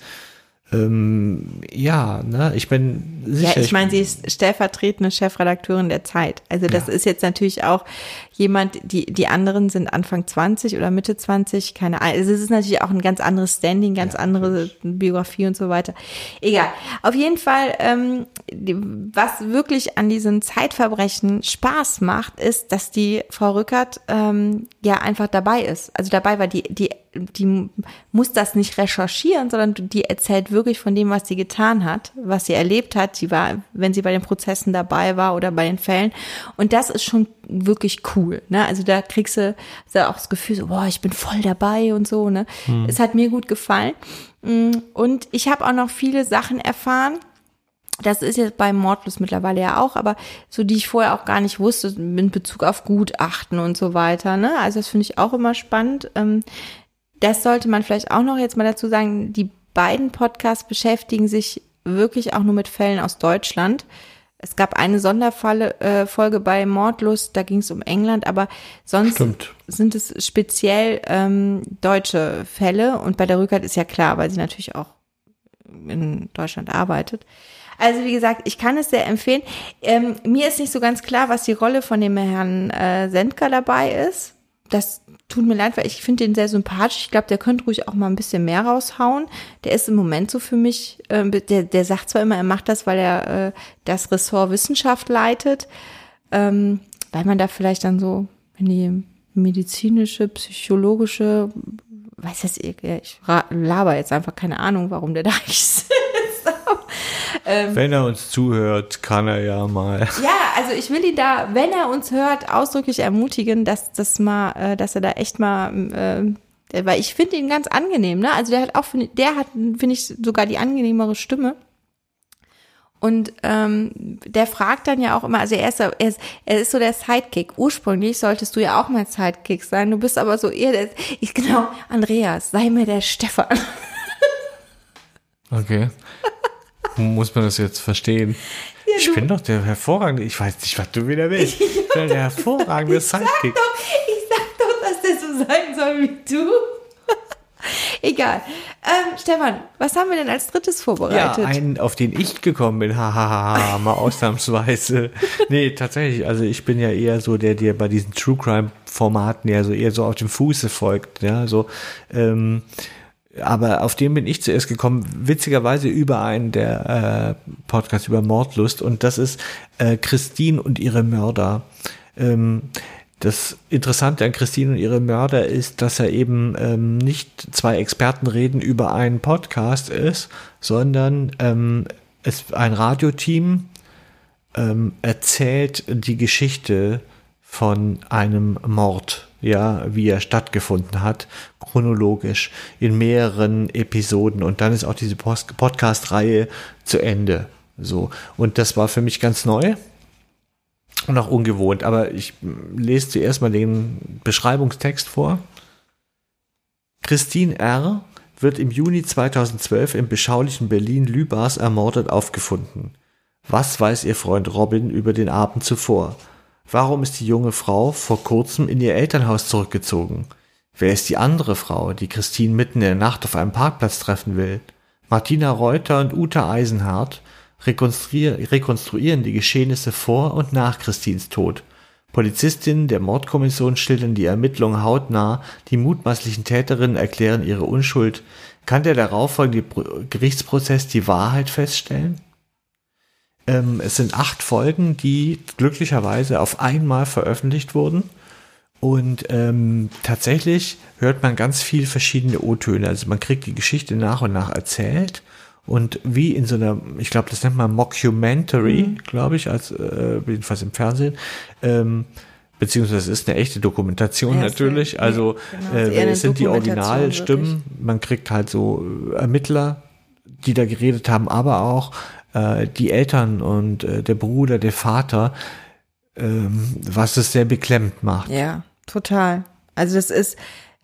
ähm, ja, ne, ich bin sicher. Ja, ich meine, sie ist stellvertretende Chefredakteurin der Zeit. Also das Ja. ist jetzt natürlich auch jemand, die, die anderen sind Anfang 20 oder Mitte 20, keine Ahnung. Also es ist natürlich auch ein ganz anderes Standing, ganz andere Biografie und so weiter. Egal. Auf jeden Fall, ähm, die, was wirklich an diesen Zeitverbrechen Spaß macht, ist, dass die Frau Rückert ähm, ja einfach dabei ist. Also dabei war die, die, die muss das nicht recherchieren, sondern die erzählt wirklich von dem, was sie getan hat, was sie erlebt hat. Sie war, wenn sie bei den Prozessen dabei war oder bei den Fällen. Und das ist schon wirklich cool. Ne? Also da kriegst du auch das Gefühl, so, boah, ich bin voll dabei und so. Ne? Es hat mir gut gefallen. Mm, Und ich habe auch noch viele Sachen erfahren. Das ist jetzt beim Mordlos mittlerweile ja auch, aber so die ich vorher auch gar nicht wusste, in Bezug auf Gutachten und so weiter. Ne? Also das finde ich auch immer spannend. Ähm, das sollte man vielleicht auch noch jetzt mal dazu sagen, die beiden Podcasts beschäftigen sich wirklich auch nur mit Fällen aus Deutschland. Es gab eine Sonderfolge äh, Folge bei Mordlust, da ging es um England, aber sonst Stimmt. sind es speziell ähm, deutsche Fälle und bei der Rückert ist ja klar, weil sie natürlich auch in Deutschland arbeitet. Also wie gesagt, ich kann es sehr empfehlen. Ähm, mir ist nicht so ganz klar, was die Rolle von dem Herrn äh, Sendker dabei ist. Das tut mir leid, weil ich finde den sehr sympathisch. Ich glaube, der könnte ruhig auch mal ein bisschen mehr raushauen. Der ist im Moment so für mich, äh, der, der sagt zwar immer, er macht das, weil er äh, das Ressort Wissenschaft leitet, ähm, weil man da vielleicht dann so, wenn die medizinische, psychologische, weiß das, ich, ich laber jetzt einfach keine Ahnung, warum der da (laughs) eigentlich sitzt. Wenn er uns zuhört, kann er ja mal. (laughs) Ja, also ich will ihn da, wenn er uns hört, ausdrücklich ermutigen, dass das mal, äh, dass er da echt mal, äh, weil ich finde ihn ganz angenehm, ne? Also der hat auch, der hat, finde ich, sogar die angenehmere Stimme. Und ähm, der fragt dann ja auch immer, also er ist, so- er ist, er ist so der Sidekick. Ursprünglich solltest du ja auch mein Sidekick sein. Du bist aber so eher der, ich genau, Andreas, sei mir der Stefan. Okay. (laughs) Muss man das jetzt verstehen? ich du- bin doch der hervorragende, ich weiß nicht, was du wieder willst. (laughs) Ich bin der hervorragende Sidekick. Ich sag doch, dass der so sein soll wie du. (laughs) Egal. Ähm, Stefan, was haben wir denn als drittes Ja, vorbereitet? einen, auf den ich gekommen bin, hahaha, mal ausnahmsweise. (laughs) Nee, tatsächlich, also ich bin ja eher so der, der bei diesen True Crime Formaten ja so eher so auf dem Fuße folgt, ja, so, ähm, aber auf den bin ich zuerst gekommen, witzigerweise über einen der äh, Podcasts über Mordlust und das ist äh, Christine und ihre Mörder. Ähm, das Interessante an Christine und ihre Mörder ist, dass er eben ähm, nicht zwei Experten reden über einen Podcast ist, sondern ähm, es ein Radioteam ähm, erzählt die Geschichte von einem Mord, ja, wie er stattgefunden hat, chronologisch in mehreren Episoden und dann ist auch diese Post Podcast-Reihe zu Ende. So. Und das war für mich ganz neu und auch ungewohnt. Aber ich lese zuerst mal den Beschreibungstext vor. Christine R. wird im Juni 2012 im beschaulichen Berlin Lübars ermordet aufgefunden. Was weiß ihr Freund Robin über den Abend zuvor? Warum ist die junge Frau vor kurzem in ihr Elternhaus zurückgezogen? Wer ist die andere Frau, die Christine mitten in der Nacht auf einem Parkplatz treffen will? Martina Reuter und Uta Eisenhardt rekonstruieren die Geschehnisse vor und nach Christins Tod. Polizistinnen der Mordkommission schildern die Ermittlungen hautnah, die mutmaßlichen Täterinnen erklären ihre Unschuld. Kann der darauffolgende Gerichtsprozess die Wahrheit feststellen? Ähm, es sind acht Folgen, die glücklicherweise auf einmal veröffentlicht wurden. Und ähm, tatsächlich hört man ganz viel verschiedene O-Töne. Also man kriegt die Geschichte nach und nach erzählt. Und wie in so einer, ich glaube, das nennt man Mockumentary, mhm. glaube ich, als äh, jedenfalls im Fernsehen. Ähm, beziehungsweise es ist eine echte Dokumentation ja, natürlich. Ist, also genau, äh, es sind die Originalstimmen. Man kriegt halt so Ermittler, die da geredet haben, aber auch äh, die Eltern und äh, der Bruder, der Vater, ähm, was es sehr beklemmt macht. Ja, total. Also das ist,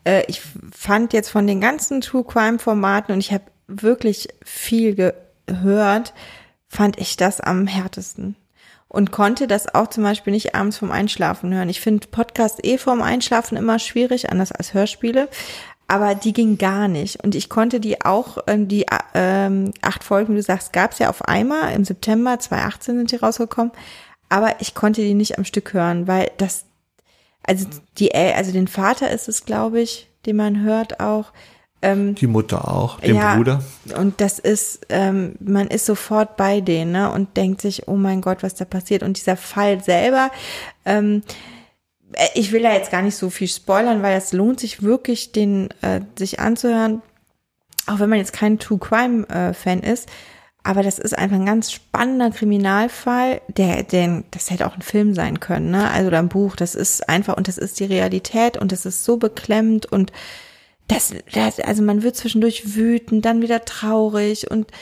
äh, ich fand jetzt von den ganzen True Crime Formaten und ich habe wirklich viel gehört, fand ich das am härtesten. Und konnte das auch zum Beispiel nicht abends vorm Einschlafen hören. Ich finde Podcast eh vorm Einschlafen immer schwierig, anders als Hörspiele aber die ging gar nicht. Und ich konnte die auch, ähm, die ähm, acht Folgen, wie du sagst, gab's ja auf einmal. Im September 2018 sind die rausgekommen. Aber ich konnte die nicht am Stück hören, weil das, also die, also den Vater ist es, glaube ich, den man hört auch. Ähm, die Mutter auch, den ja, Bruder. Und das ist, ähm, man ist sofort bei denen ne, und denkt sich, oh mein Gott, was da passiert. Und dieser Fall selber, ähm, äh, ich will da jetzt gar nicht so viel spoilern, weil es lohnt sich wirklich, den äh, sich anzuhören, auch wenn man jetzt kein True Crime äh, Fan ist. Aber das ist einfach ein ganz spannender Kriminalfall, der, der, das hätte auch ein Film sein können, ne? Also oder ein Buch. Das ist einfach und das ist die Realität und das ist so beklemmt und das, das also man wird zwischendurch wütend, dann wieder traurig und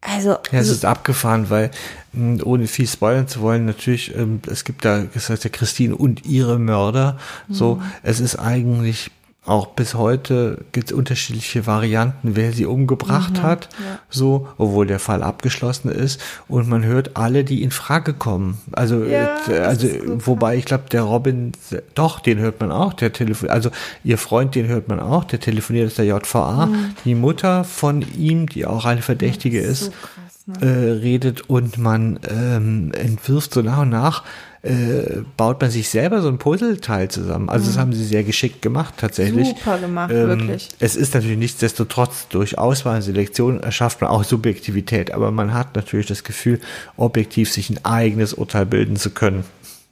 also. Ja, es ist abgefahren, weil, hm, ohne viel spoilern zu wollen, natürlich, ähm, es gibt da, das heißt ja Christine und ihre Mörder. So, mhm. es ist eigentlich auch bis heute gibt es unterschiedliche Varianten, wer sie umgebracht mhm, hat, ja. so, obwohl der Fall abgeschlossen ist. Und man hört alle, die in Frage kommen. Also, ja, äh, also wobei ich glaube, der Robin, doch, den hört man auch, der telefoniert, also ihr Freund, den hört man auch, der telefoniert ist der JVA. Mhm. Die Mutter von ihm, die auch eine Verdächtige ist, so krass, ne? äh, redet und man ähm, entwirft so nach und nach äh, baut man sich selber so ein Puzzleteil zusammen. Also das mhm. haben sie sehr geschickt gemacht tatsächlich. Super gemacht, ähm, wirklich. Es ist natürlich nichtsdestotrotz durch Auswahl und Selektion erschafft man auch Subjektivität, aber man hat natürlich das Gefühl, objektiv sich ein eigenes Urteil bilden zu können.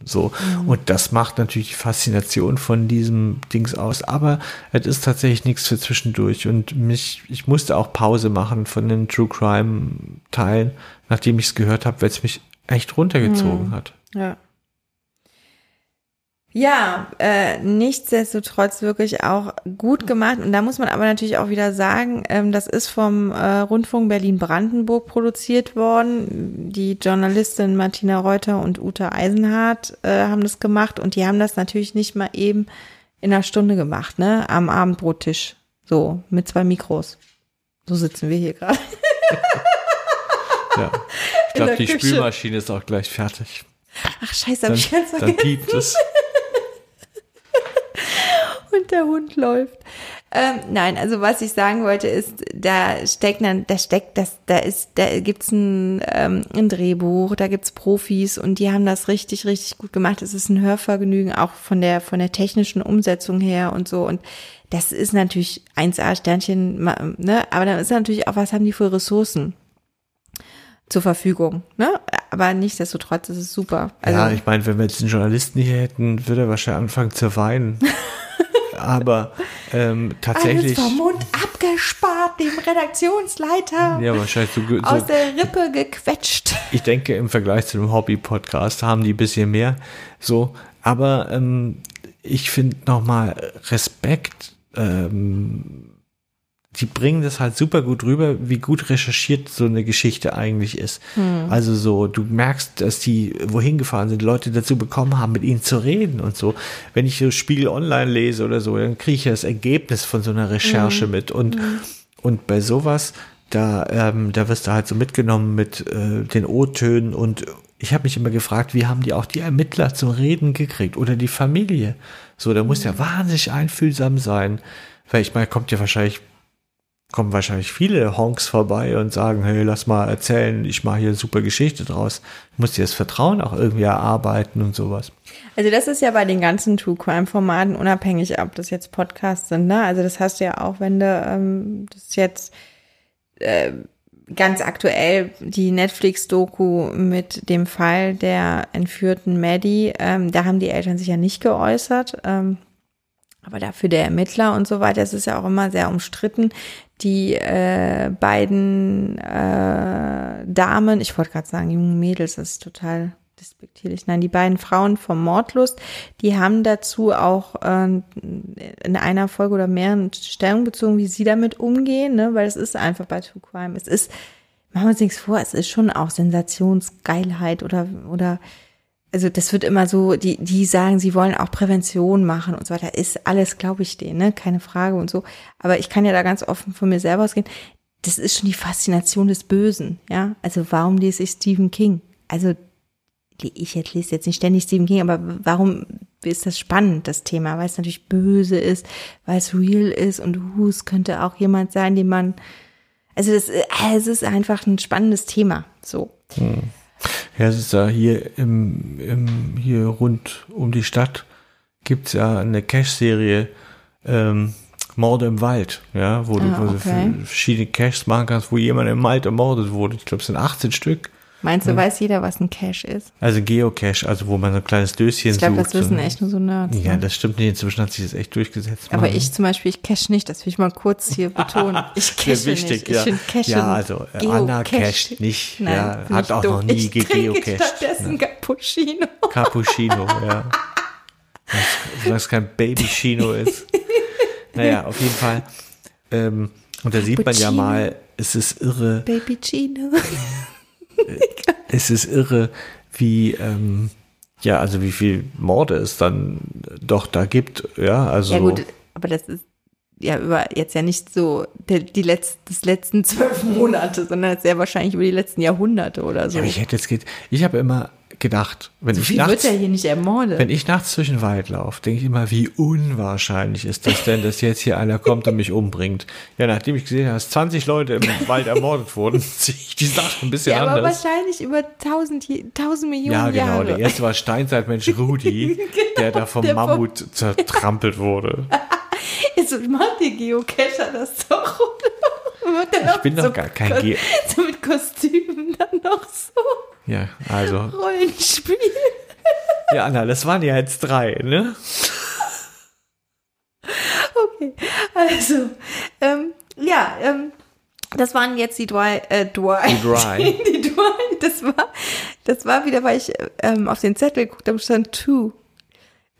So. Mhm. Und das macht natürlich die Faszination von diesem Dings aus. Aber es ist tatsächlich nichts für zwischendurch. Und mich, ich musste auch Pause machen von den True Crime Teilen, nachdem ich es gehört habe, weil es mich echt runtergezogen mhm. hat. Ja. Ja, äh, nichtsdestotrotz wirklich auch gut gemacht. Und da muss man aber natürlich auch wieder sagen, ähm, das ist vom äh, Rundfunk Berlin-Brandenburg produziert worden. Die Journalistin Martina Reuter und Uta Eisenhardt äh, haben das gemacht und die haben das natürlich nicht mal eben in einer Stunde gemacht, ne? Am Abendbrottisch. So, mit zwei Mikros. So sitzen wir hier gerade. ja. Ich glaube, die Küche. Spülmaschine ist auch gleich fertig. Ach, scheiße, hab ich ganz vergessen. Dann piept es. (laughs) und der Hund läuft. Ähm, nein, also was ich sagen wollte ist, da steckt dann, da steckt das, da ist, da gibt's ein, ähm, ein Drehbuch, da gibt's Profis und die haben das richtig, richtig gut gemacht. Es ist ein Hörvergnügen, auch von der, von der technischen Umsetzung her und so. Und das ist natürlich 1A Sternchen, ne? Aber dann ist natürlich auch, was haben die für Ressourcen? zur Verfügung. Ne? Aber nichtsdestotrotz ist es super. Also, ja, ich meine, wenn wir jetzt einen Journalisten hier hätten, würde er wahrscheinlich anfangen zu weinen. (laughs) aber ähm, tatsächlich. Alles vom Mund abgespart, dem Redaktionsleiter. Ja, wahrscheinlich so, so aus der Rippe gequetscht. Ich denke, im Vergleich zu dem Hobby-Podcast haben die ein bisschen mehr. So, aber ähm, ich finde nochmal Respekt. Ähm, die bringen das halt super gut rüber, wie gut recherchiert so eine Geschichte eigentlich ist. Also so, du merkst, dass die wohin gefahren sind, Leute dazu bekommen haben, mit ihnen zu reden und so. Wenn ich so Spiegel Online lese oder so, dann kriege ich ja das Ergebnis von so einer Recherche mit. Und, und bei sowas, da, ähm, da wirst du halt so mitgenommen mit äh, den O-Tönen und ich habe mich immer gefragt, wie haben die auch die Ermittler zum Reden gekriegt oder die Familie? So, da muss ja wahnsinnig einfühlsam sein. Weil ich meine, kommt ja wahrscheinlich, kommen wahrscheinlich viele Honks vorbei und sagen, hey, lass mal erzählen, ich mache hier eine super Geschichte draus. Du musst dir das Vertrauen auch irgendwie erarbeiten und sowas. Also das ist ja bei den ganzen True Crime Formaten unabhängig, ob das jetzt Podcasts sind, ne? Also das hast du ja auch, wenn du ähm, das jetzt äh, ganz aktuell die Netflix-Doku mit dem Fall der entführten Maddie, ähm, da haben die Eltern sich ja nicht geäußert. Ähm, aber dafür der Ermittler und so weiter, es ist ja auch immer sehr umstritten. Die äh, beiden äh, Damen, ich wollte gerade sagen, jungen Mädels, das ist total despektierlich. Nein, die beiden Frauen vom Mordlust, die haben dazu auch äh, in einer Folge oder mehreren Stellung bezogen, wie sie damit umgehen, ne? weil es ist einfach bei True Crime. Es ist, machen wir uns nichts vor, es ist schon auch Sensationsgeilheit oder, oder also das wird immer so, die, die sagen, sie wollen auch Prävention machen und so weiter. Ist alles, glaube ich, denen, ne? Keine Frage und so. Aber ich kann ja da ganz offen von mir selber ausgehen. Das ist schon die Faszination des Bösen, ja. Also warum lese ich Stephen King? Also ich lese jetzt nicht ständig Stephen King, aber warum ist das spannend, das Thema? Weil es natürlich böse ist, weil es real ist und uh, es könnte auch jemand sein, den man, also das, äh, es ist einfach ein spannendes Thema, so. Hm. Ja, es ist ja hier im, im hier rund um die Stadt gibt's ja eine Cash-Serie ähm, Morde im Wald, ja, wo Ah, du wo du okay. verschiedene Caches machen kannst, wo jemand im Wald ermordet wurde. Ich glaube, es sind 18 Stück. Meinst du, weiß jeder, was ein Cache ist? Also Geocache, also wo man so ein kleines Döschen Ich glaube, sucht. das wissen echt nur so Nerds. Ja, ne? das stimmt nicht. Inzwischen hat sich das echt durchgesetzt. Aber Mann. ich zum Beispiel, ich cache nicht, das will ich mal kurz hier (laughs) betonen. Ich Sehr cache wichtig, nicht. ja. Ich finde Cache Ja, also, äh, Anna cached nicht, ja, find hat ich auch doof. noch nie ich trinke gegeocached, stattdessen Cappuccino. Cappuccino, (laughs) ja. Was, was kein Baby-Chino ist. Naja, auf jeden Fall. Ähm, und da sieht man ja mal, es ist irre, Baby Chino. (laughs) (laughs) es ist irre, wie, ähm, ja, also wie viel Morde es dann doch da gibt, ja, also. Ja gut, aber das ist ja über jetzt ja nicht so der, die letzt, des letzten (laughs) zwölf Monate, sondern sehr wahrscheinlich über die letzten Jahrhunderte oder so. Ja, ich hätte jetzt geht, ich habe immer gedacht, wenn so ich viel nachts, wird ja hier nicht ermordet. wenn ich nachts durch den Wald laufe, denke ich immer, wie unwahrscheinlich ist das denn, dass jetzt hier einer kommt und mich umbringt. Ja, nachdem ich gesehen habe, dass 20 Leute im Wald ermordet wurden, (laughs) sehe ich die Sache ein bisschen ja, aber anders. wahrscheinlich über tausend, Je- tausend Millionen Ja, genau. Jahre. Der erste war Steinzeitmensch (laughs) Rudi, der da vom der Mammut zertrampelt wurde. (laughs) So macht die Geocacher das doch. Dann Ich bin doch so gar kein Ge (laughs) So mit Kostümen dann noch so Ja, also. Rollenspiel. (laughs) Ja, Anna, das waren ja jetzt drei, ne? Okay, also, ähm, ja, ähm, das waren jetzt die drei, äh, drei. Die drei. (laughs) die drei, das war, das war wieder, weil ich ähm, auf den Zettel geguckt habe, stand two.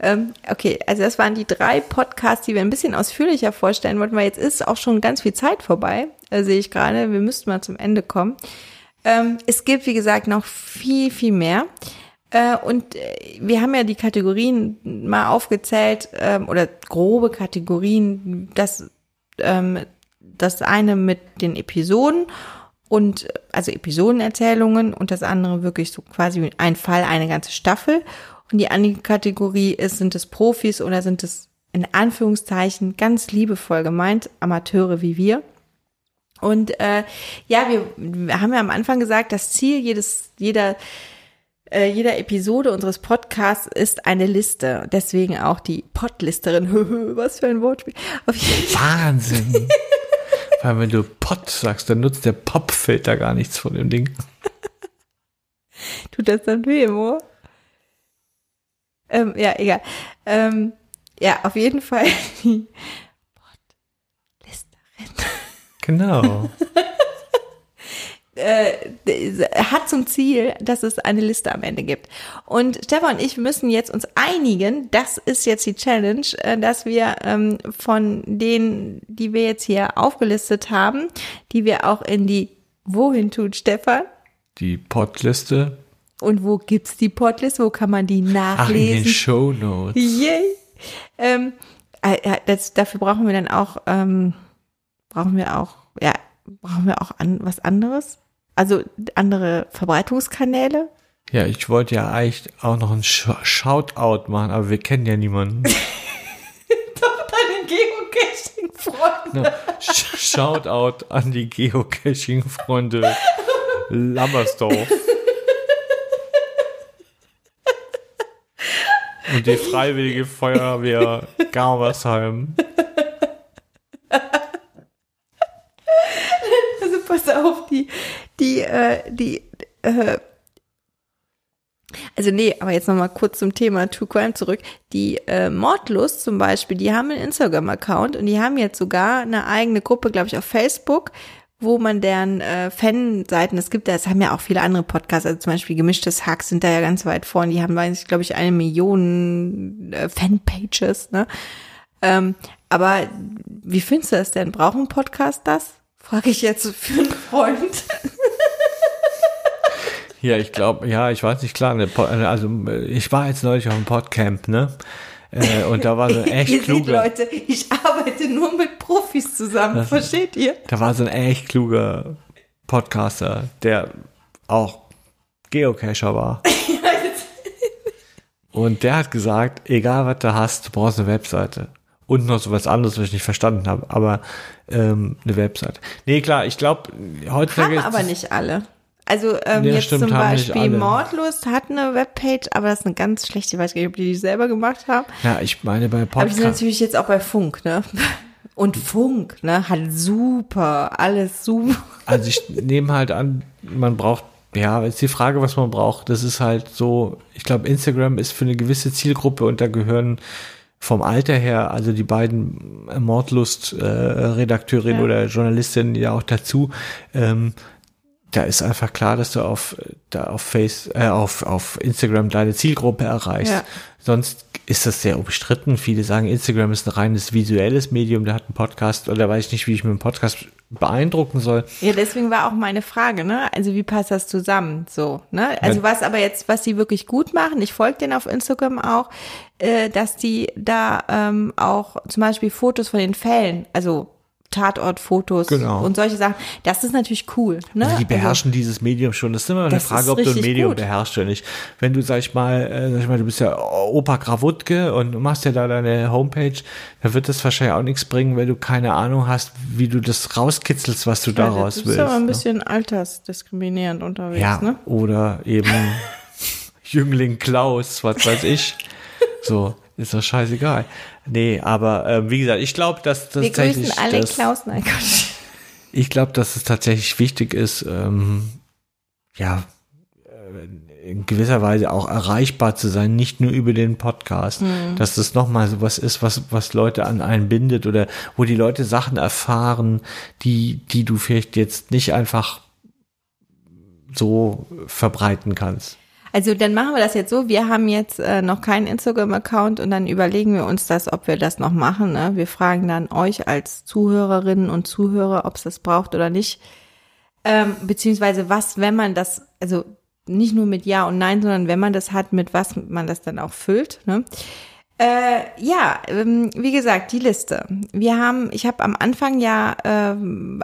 Ähm, okay, also das waren die drei Podcasts, die wir ein bisschen ausführlicher vorstellen wollten, weil jetzt ist auch schon ganz viel Zeit vorbei, äh, sehe ich gerade. Wir müssten mal zum Ende kommen. Ähm, es gibt, wie gesagt, noch viel, viel mehr. Äh, und äh, wir haben ja die Kategorien mal aufgezählt, ähm, oder grobe Kategorien, das, das eine mit den Episoden und also Episodenerzählungen und das andere wirklich so quasi ein Fall, eine ganze Staffel. Und die andere Kategorie ist, sind es Profis oder sind es in Anführungszeichen ganz liebevoll gemeint, Amateure wie wir. Und äh, ja, wir, wir haben ja am Anfang gesagt, das Ziel jedes, jeder, äh, jeder Episode unseres Podcasts ist eine Liste. Deswegen auch die Podlisterin. (laughs) Was für ein Wortspiel. Wahnsinn. (laughs) Vor allem, wenn du Pott sagst, dann nutzt der Popfilter gar nichts von dem Ding. Tut das dann weh Ohr? Ähm, ja, egal. Ähm, ja, auf jeden Fall (laughs) die Podlisterin. Genau. (laughs) äh, hat zum Ziel, dass es eine Liste am Ende gibt. Und Stefan und ich müssen jetzt uns einigen, das ist jetzt die Challenge, äh, dass wir ähm, von denen, die wir jetzt hier aufgelistet haben, die wir auch in die Wohin tut Stefan? Die Podliste. Und wo gibt's die Podliste? Wo kann man die nachlesen? Ach, in den Show Notes. Yay. Ähm, äh, das, dafür brauchen wir dann auch, ähm, brauchen wir auch, ja, brauchen wir auch an, was anderes? Also andere Verbreitungskanäle? Ja, ich wollte ja eigentlich auch noch ein Sh Shoutout machen, aber wir kennen ja niemanden. (laughs) Doch, deine Geocaching-Freunde. Sh Shoutout an die Geocaching-Freunde (laughs) Lammersdorf. Und die Freiwillige Feuerwehr Garmersheim. Also pass auf, die, die, äh, die, äh, also nee, aber jetzt nochmal kurz zum Thema True Crime zurück. Die äh, Mordlust zum Beispiel, die haben einen Instagram-Account und die haben jetzt sogar eine eigene Gruppe, glaube ich, auf Facebook, wo man deren äh, Fanseiten, es gibt, das haben ja auch viele andere Podcasts, also zum Beispiel Gemischtes Hack sind da ja ganz weit vorne, die haben, weiß ich, glaube ich, eine Million äh, Fanpages, ne? Ähm, aber wie findest du das denn? Brauchen Podcast das? Frage ich jetzt für einen Freund. (laughs) Ja, ich glaube, ja, ich weiß nicht, klar, also ich war jetzt neulich auf dem Podcamp, ne? Äh, und da war so ein (laughs) echt. Seht, Leute, ich arbeite nur mit Profis zusammen, das, versteht ihr? Da war so ein echt kluger Podcaster, der auch Geocacher war. (laughs) und der hat gesagt, egal was du hast, du brauchst eine Webseite. Und noch so was anderes, was ich nicht verstanden habe, aber ähm, eine Webseite. Nee, klar, ich glaube, heutzutage. Haben aber nicht alle. Also ähm, ja, jetzt stimmt, zum Beispiel Mordlust hat eine Webpage, aber das ist eine ganz schlechte, ich weiß nicht, ob die die selber gemacht haben. Ja, ich meine bei Podcast. Aber die sind natürlich jetzt auch bei Funk, ne? Und Funk, ne, hat super, alles super. Also ich nehme halt an, man braucht, ja, ist die Frage, was man braucht. Das ist halt so, ich glaube, Instagram ist für eine gewisse Zielgruppe und da gehören vom Alter her, also die beiden Mordlust-Redakteurinnen äh, ja. oder Journalistinnen ja auch dazu. Ähm, da ist einfach klar, dass du auf, da auf Face, äh, auf, auf Instagram deine Zielgruppe erreichst. Ja. Sonst ist das sehr umstritten. Viele sagen, Instagram ist ein reines visuelles Medium, der hat einen Podcast oder weiß ich nicht, wie ich mit dem Podcast beeindrucken soll. Ja, deswegen war auch meine Frage, ne? Also wie passt das zusammen? So, ne? Also ja. was aber jetzt, was sie wirklich gut machen, ich folge denen auf Instagram auch, äh, dass die da ähm, auch zum Beispiel Fotos von den Fällen, also Tatortfotos genau. und solche Sachen. Das ist natürlich cool. Ne? Also die beherrschen also, dieses Medium schon. Das ist immer eine Frage, ob du ein Medium gut. beherrschst oder nicht. Wenn du, sag ich mal, äh, sag ich mal, du bist ja Opa Grawutke und du machst ja da deine Homepage, dann wird das wahrscheinlich auch nichts bringen, wenn du keine Ahnung hast, wie du das rauskitzelst, was du ja, daraus willst. Du bist aber ein ne? bisschen altersdiskriminierend unterwegs, ja, ne? Oder eben (laughs) Jüngling Klaus, was weiß ich. So, ist doch scheißegal. Nee, aber äh, wie gesagt, ich glaube, dass das Wir grüßen alle dass, Klaus, nein Gott. Ich glaube, dass es tatsächlich wichtig ist, ähm, ja, äh, in gewisser Weise auch erreichbar zu sein, nicht nur über den Podcast, mhm. dass das nochmal so was ist, was, was Leute an einen bindet oder wo die Leute Sachen erfahren, die, die du vielleicht jetzt nicht einfach so verbreiten kannst. Also dann machen wir das jetzt so. Wir haben jetzt äh, noch keinen Instagram-Account und dann überlegen wir uns das, ob wir das noch machen. Ne? Wir fragen dann euch als Zuhörerinnen und Zuhörer, ob es das braucht oder nicht. Ähm, beziehungsweise was, wenn man das, also nicht nur mit Ja und Nein, sondern wenn man das hat, mit was man das dann auch füllt. Ne? Äh, ja, ähm, wie gesagt, die Liste. Wir haben, ich habe am Anfang ja äh,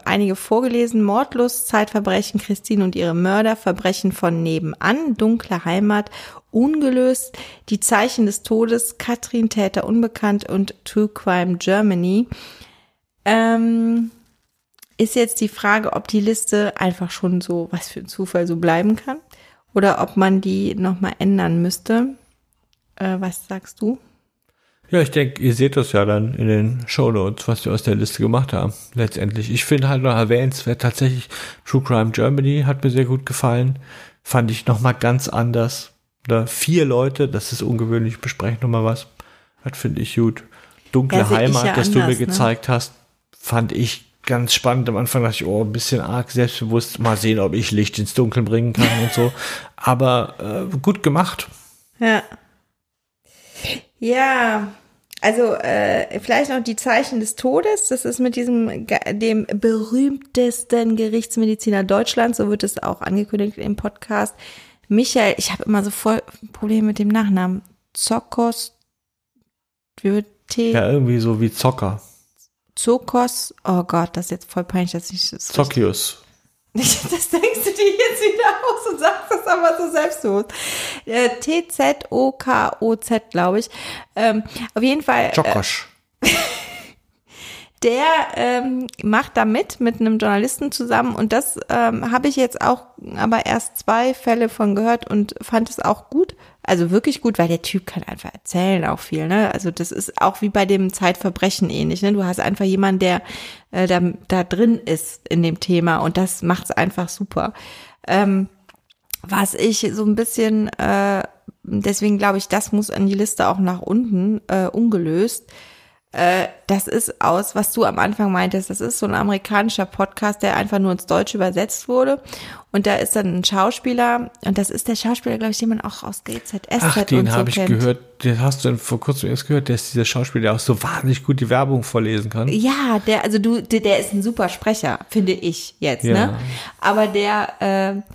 einige vorgelesen: Mordlust, Zeitverbrechen, Christine und ihre Mörder, Verbrechen von nebenan, dunkle Heimat, ungelöst, die Zeichen des Todes, Katrin Täter unbekannt und True Crime Germany. Ähm, ist jetzt die Frage, ob die Liste einfach schon so, was für ein Zufall so bleiben kann, oder ob man die nochmal ändern müsste. Äh, was sagst du? Ja, ich denke, ihr seht das ja dann in den Show Notes, was wir aus der Liste gemacht haben. Letztendlich. Ich finde halt noch erwähnenswert tatsächlich True Crime Germany hat mir sehr gut gefallen. Fand ich nochmal ganz anders. Da vier Leute, das ist ungewöhnlich, besprechen nochmal was. Das finde ich gut. Dunkle ja, Heimat, ja das du mir ne? gezeigt hast, fand ich ganz spannend. Am Anfang dachte ich, oh, ein bisschen arg selbstbewusst. Mal sehen, ob ich Licht ins Dunkeln bringen kann und so. Aber äh, gut gemacht. Ja. Ja, also äh, vielleicht noch die Zeichen des Todes. Das ist mit diesem dem berühmtesten Gerichtsmediziner Deutschlands, so wird es auch angekündigt im Podcast. Michael, ich habe immer so voll Probleme mit dem Nachnamen. Zokos. Ja, irgendwie so wie Zocker. Zokos. Oh Gott, das ist jetzt voll peinlich, dass ich das. Zokius. (laughs) Das denkst du dir jetzt wieder aus und sagst das aber so selbstbewusst. Äh, T-Z-O-K-O-Z, glaube ich. Ähm, auf jeden Fall. Jokosch. Äh, (laughs) der ähm, macht da mit, mit einem Journalisten zusammen und das ähm, habe ich jetzt auch aber erst zwei Fälle von gehört und fand es auch gut, also wirklich gut, weil der Typ kann einfach erzählen auch viel, ne? Also das ist auch wie bei dem Zeitverbrechen ähnlich, ne? Du hast einfach jemanden, der äh, da, da drin ist in dem Thema und das macht's einfach super. Ähm, was ich so ein bisschen, äh, deswegen glaube ich, das muss an die Liste auch nach unten äh, ungelöst äh, das ist aus, was du am Anfang meintest, das ist so ein amerikanischer Podcast, der einfach nur ins Deutsche übersetzt wurde. Und da ist dann ein Schauspieler, und das ist der Schauspieler, glaube ich, den man auch aus GZSZ Ach, den so habe ich gehört, den hast du vor kurzem erst gehört, der ist dieser Schauspieler, der auch so wahnsinnig gut die Werbung vorlesen kann. Ja, der, also du, der, der ist ein super Sprecher, finde ich jetzt, Ja. ne? Aber der, äh,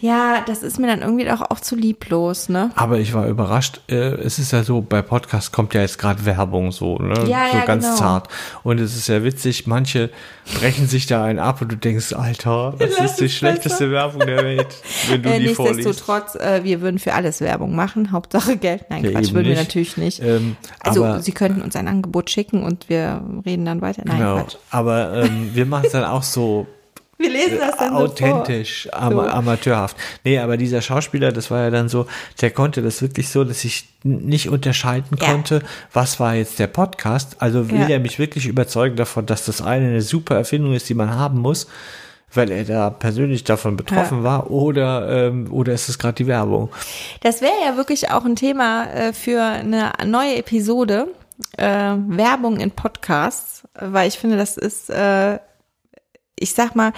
ja, das ist mir dann irgendwie auch, auch zu lieblos, ne? Aber ich war überrascht. Äh, es ist ja so, bei Podcasts kommt ja jetzt gerade Werbung so, ne? Ja, so ja, ganz genau. zart. Und es ist ja witzig, manche brechen sich da einen ab und du denkst, Alter, das ist die es schlechteste Werbung der Welt, wenn du Äh, die vorliest. nichtsdestotrotz, äh, wir würden für alles Werbung machen. (laughs) Hauptsache Geld. Nein, Ja, Quatsch, würden wir nicht. natürlich nicht. Ähm, Also, aber, Sie könnten uns ein Angebot schicken und wir reden dann weiter. Nein, genau, Quatsch. aber ähm, wir machen es dann auch so Wir lesen das dann authentisch, am, So. amateurhaft. Nee, aber dieser Schauspieler, das war ja dann so, der konnte das wirklich so, dass ich nicht unterscheiden Ja. konnte, was war jetzt der Podcast. Also will Ja. er mich wirklich überzeugen davon, dass das eine eine super Erfindung ist, die man haben muss, weil er da persönlich davon betroffen war, oder, ähm, oder ist es gerade die Werbung? Das wäre ja wirklich auch ein Thema äh, für eine neue Episode. Äh, Werbung in Podcasts, weil ich finde, das ist, äh, ich sag mal,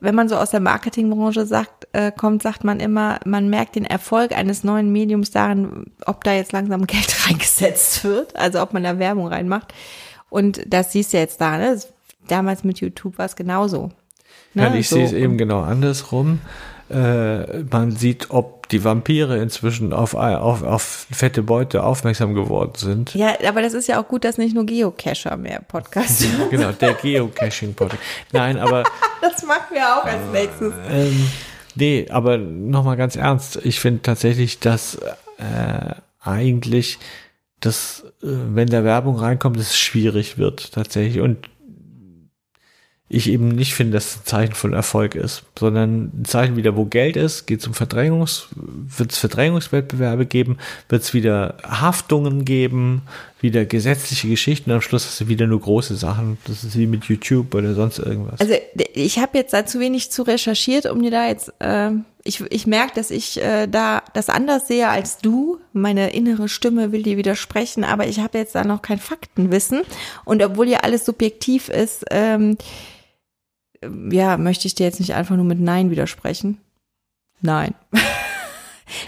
wenn man so aus der Marketingbranche sagt, äh, kommt, sagt man immer, man merkt den Erfolg eines neuen Mediums daran, ob da jetzt langsam (laughs) Geld reingesetzt wird, also ob man da Werbung reinmacht. Und das siehst du jetzt da, ne? Damals mit YouTube war es genauso. Ne? Ja, ich So. sehe es eben genau andersrum. Äh, man sieht, ob die Vampire inzwischen auf, auf, auf fette Beute aufmerksam geworden sind. Ja, aber das ist ja auch gut, dass nicht nur Geocacher mehr (laughs) Podcast hören. Genau, der Geocaching-Podcast. Nein, aber (laughs) Das machen wir auch als nächstes. ähm, nee, aber nochmal ganz ernst. Ich finde tatsächlich, dass äh, eigentlich, dass äh, wenn da Werbung reinkommt, es schwierig wird tatsächlich. Und ich eben nicht finde, dass es ein Zeichen von Erfolg ist, sondern ein Zeichen wieder, wo Geld ist, geht um Verdrängungs, wird es Verdrängungswettbewerbe geben, wird es wieder Haftungen geben, wieder gesetzliche Geschichten, am Schluss hast du wieder nur große Sachen. Das ist wie mit YouTube oder sonst irgendwas. Also ich habe jetzt da zu wenig zu recherchiert, um dir da jetzt, äh, ich, ich merke, dass ich äh, da das anders sehe als du. Meine innere Stimme will dir widersprechen, aber ich habe jetzt da noch kein Faktenwissen. Und obwohl ja alles subjektiv ist, ähm, ja, möchte ich dir jetzt nicht einfach nur mit Nein widersprechen. Nein. (laughs)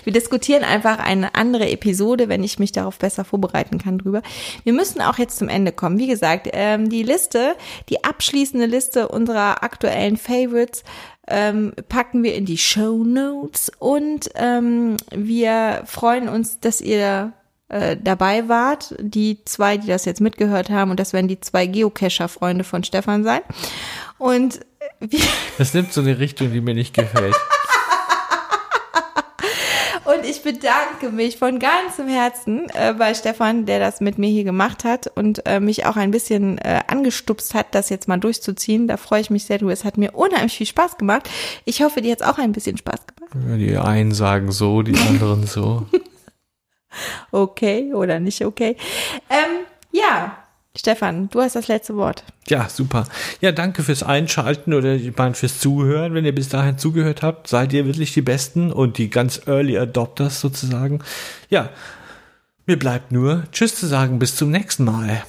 Wir diskutieren einfach eine andere Episode, wenn ich mich darauf besser vorbereiten kann drüber. Wir müssen auch jetzt zum Ende kommen. Wie gesagt, ähm, die Liste, die abschließende Liste unserer aktuellen Favorites ähm, packen wir in die Show Notes und ähm, wir freuen uns, dass ihr äh, dabei wart. Die zwei, die das jetzt mitgehört haben und das werden die zwei Geocacher-Freunde von Stefan sein. Und wir Das nimmt so eine Richtung, die mir nicht gefällt. Und ich bedanke mich von ganzem Herzen äh, bei Stefan, der das mit mir hier gemacht hat und äh, mich auch ein bisschen äh, angestupst hat, das jetzt mal durchzuziehen. Da freue ich mich sehr. Du, es hat mir unheimlich viel Spaß gemacht. Ich hoffe, dir hat auch ein bisschen Spaß gemacht. Die einen sagen so, die anderen so. (laughs) Okay oder nicht okay. Ähm, ja, Stefan, du hast das letzte Wort. Ja, super. Ja, danke fürs Einschalten oder ich meine fürs Zuhören. Wenn ihr bis dahin zugehört habt, seid ihr wirklich die Besten und die ganz Early Adopters sozusagen. Ja, mir bleibt nur Tschüss zu sagen. Bis zum nächsten Mal.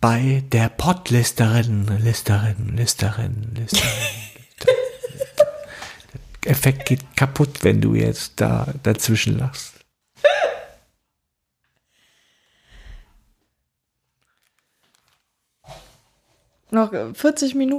bei der Podlisterin, Listerin, Listerin, Listerin. Der Effekt geht kaputt, wenn du jetzt da dazwischen lachst. Noch 40 Minuten.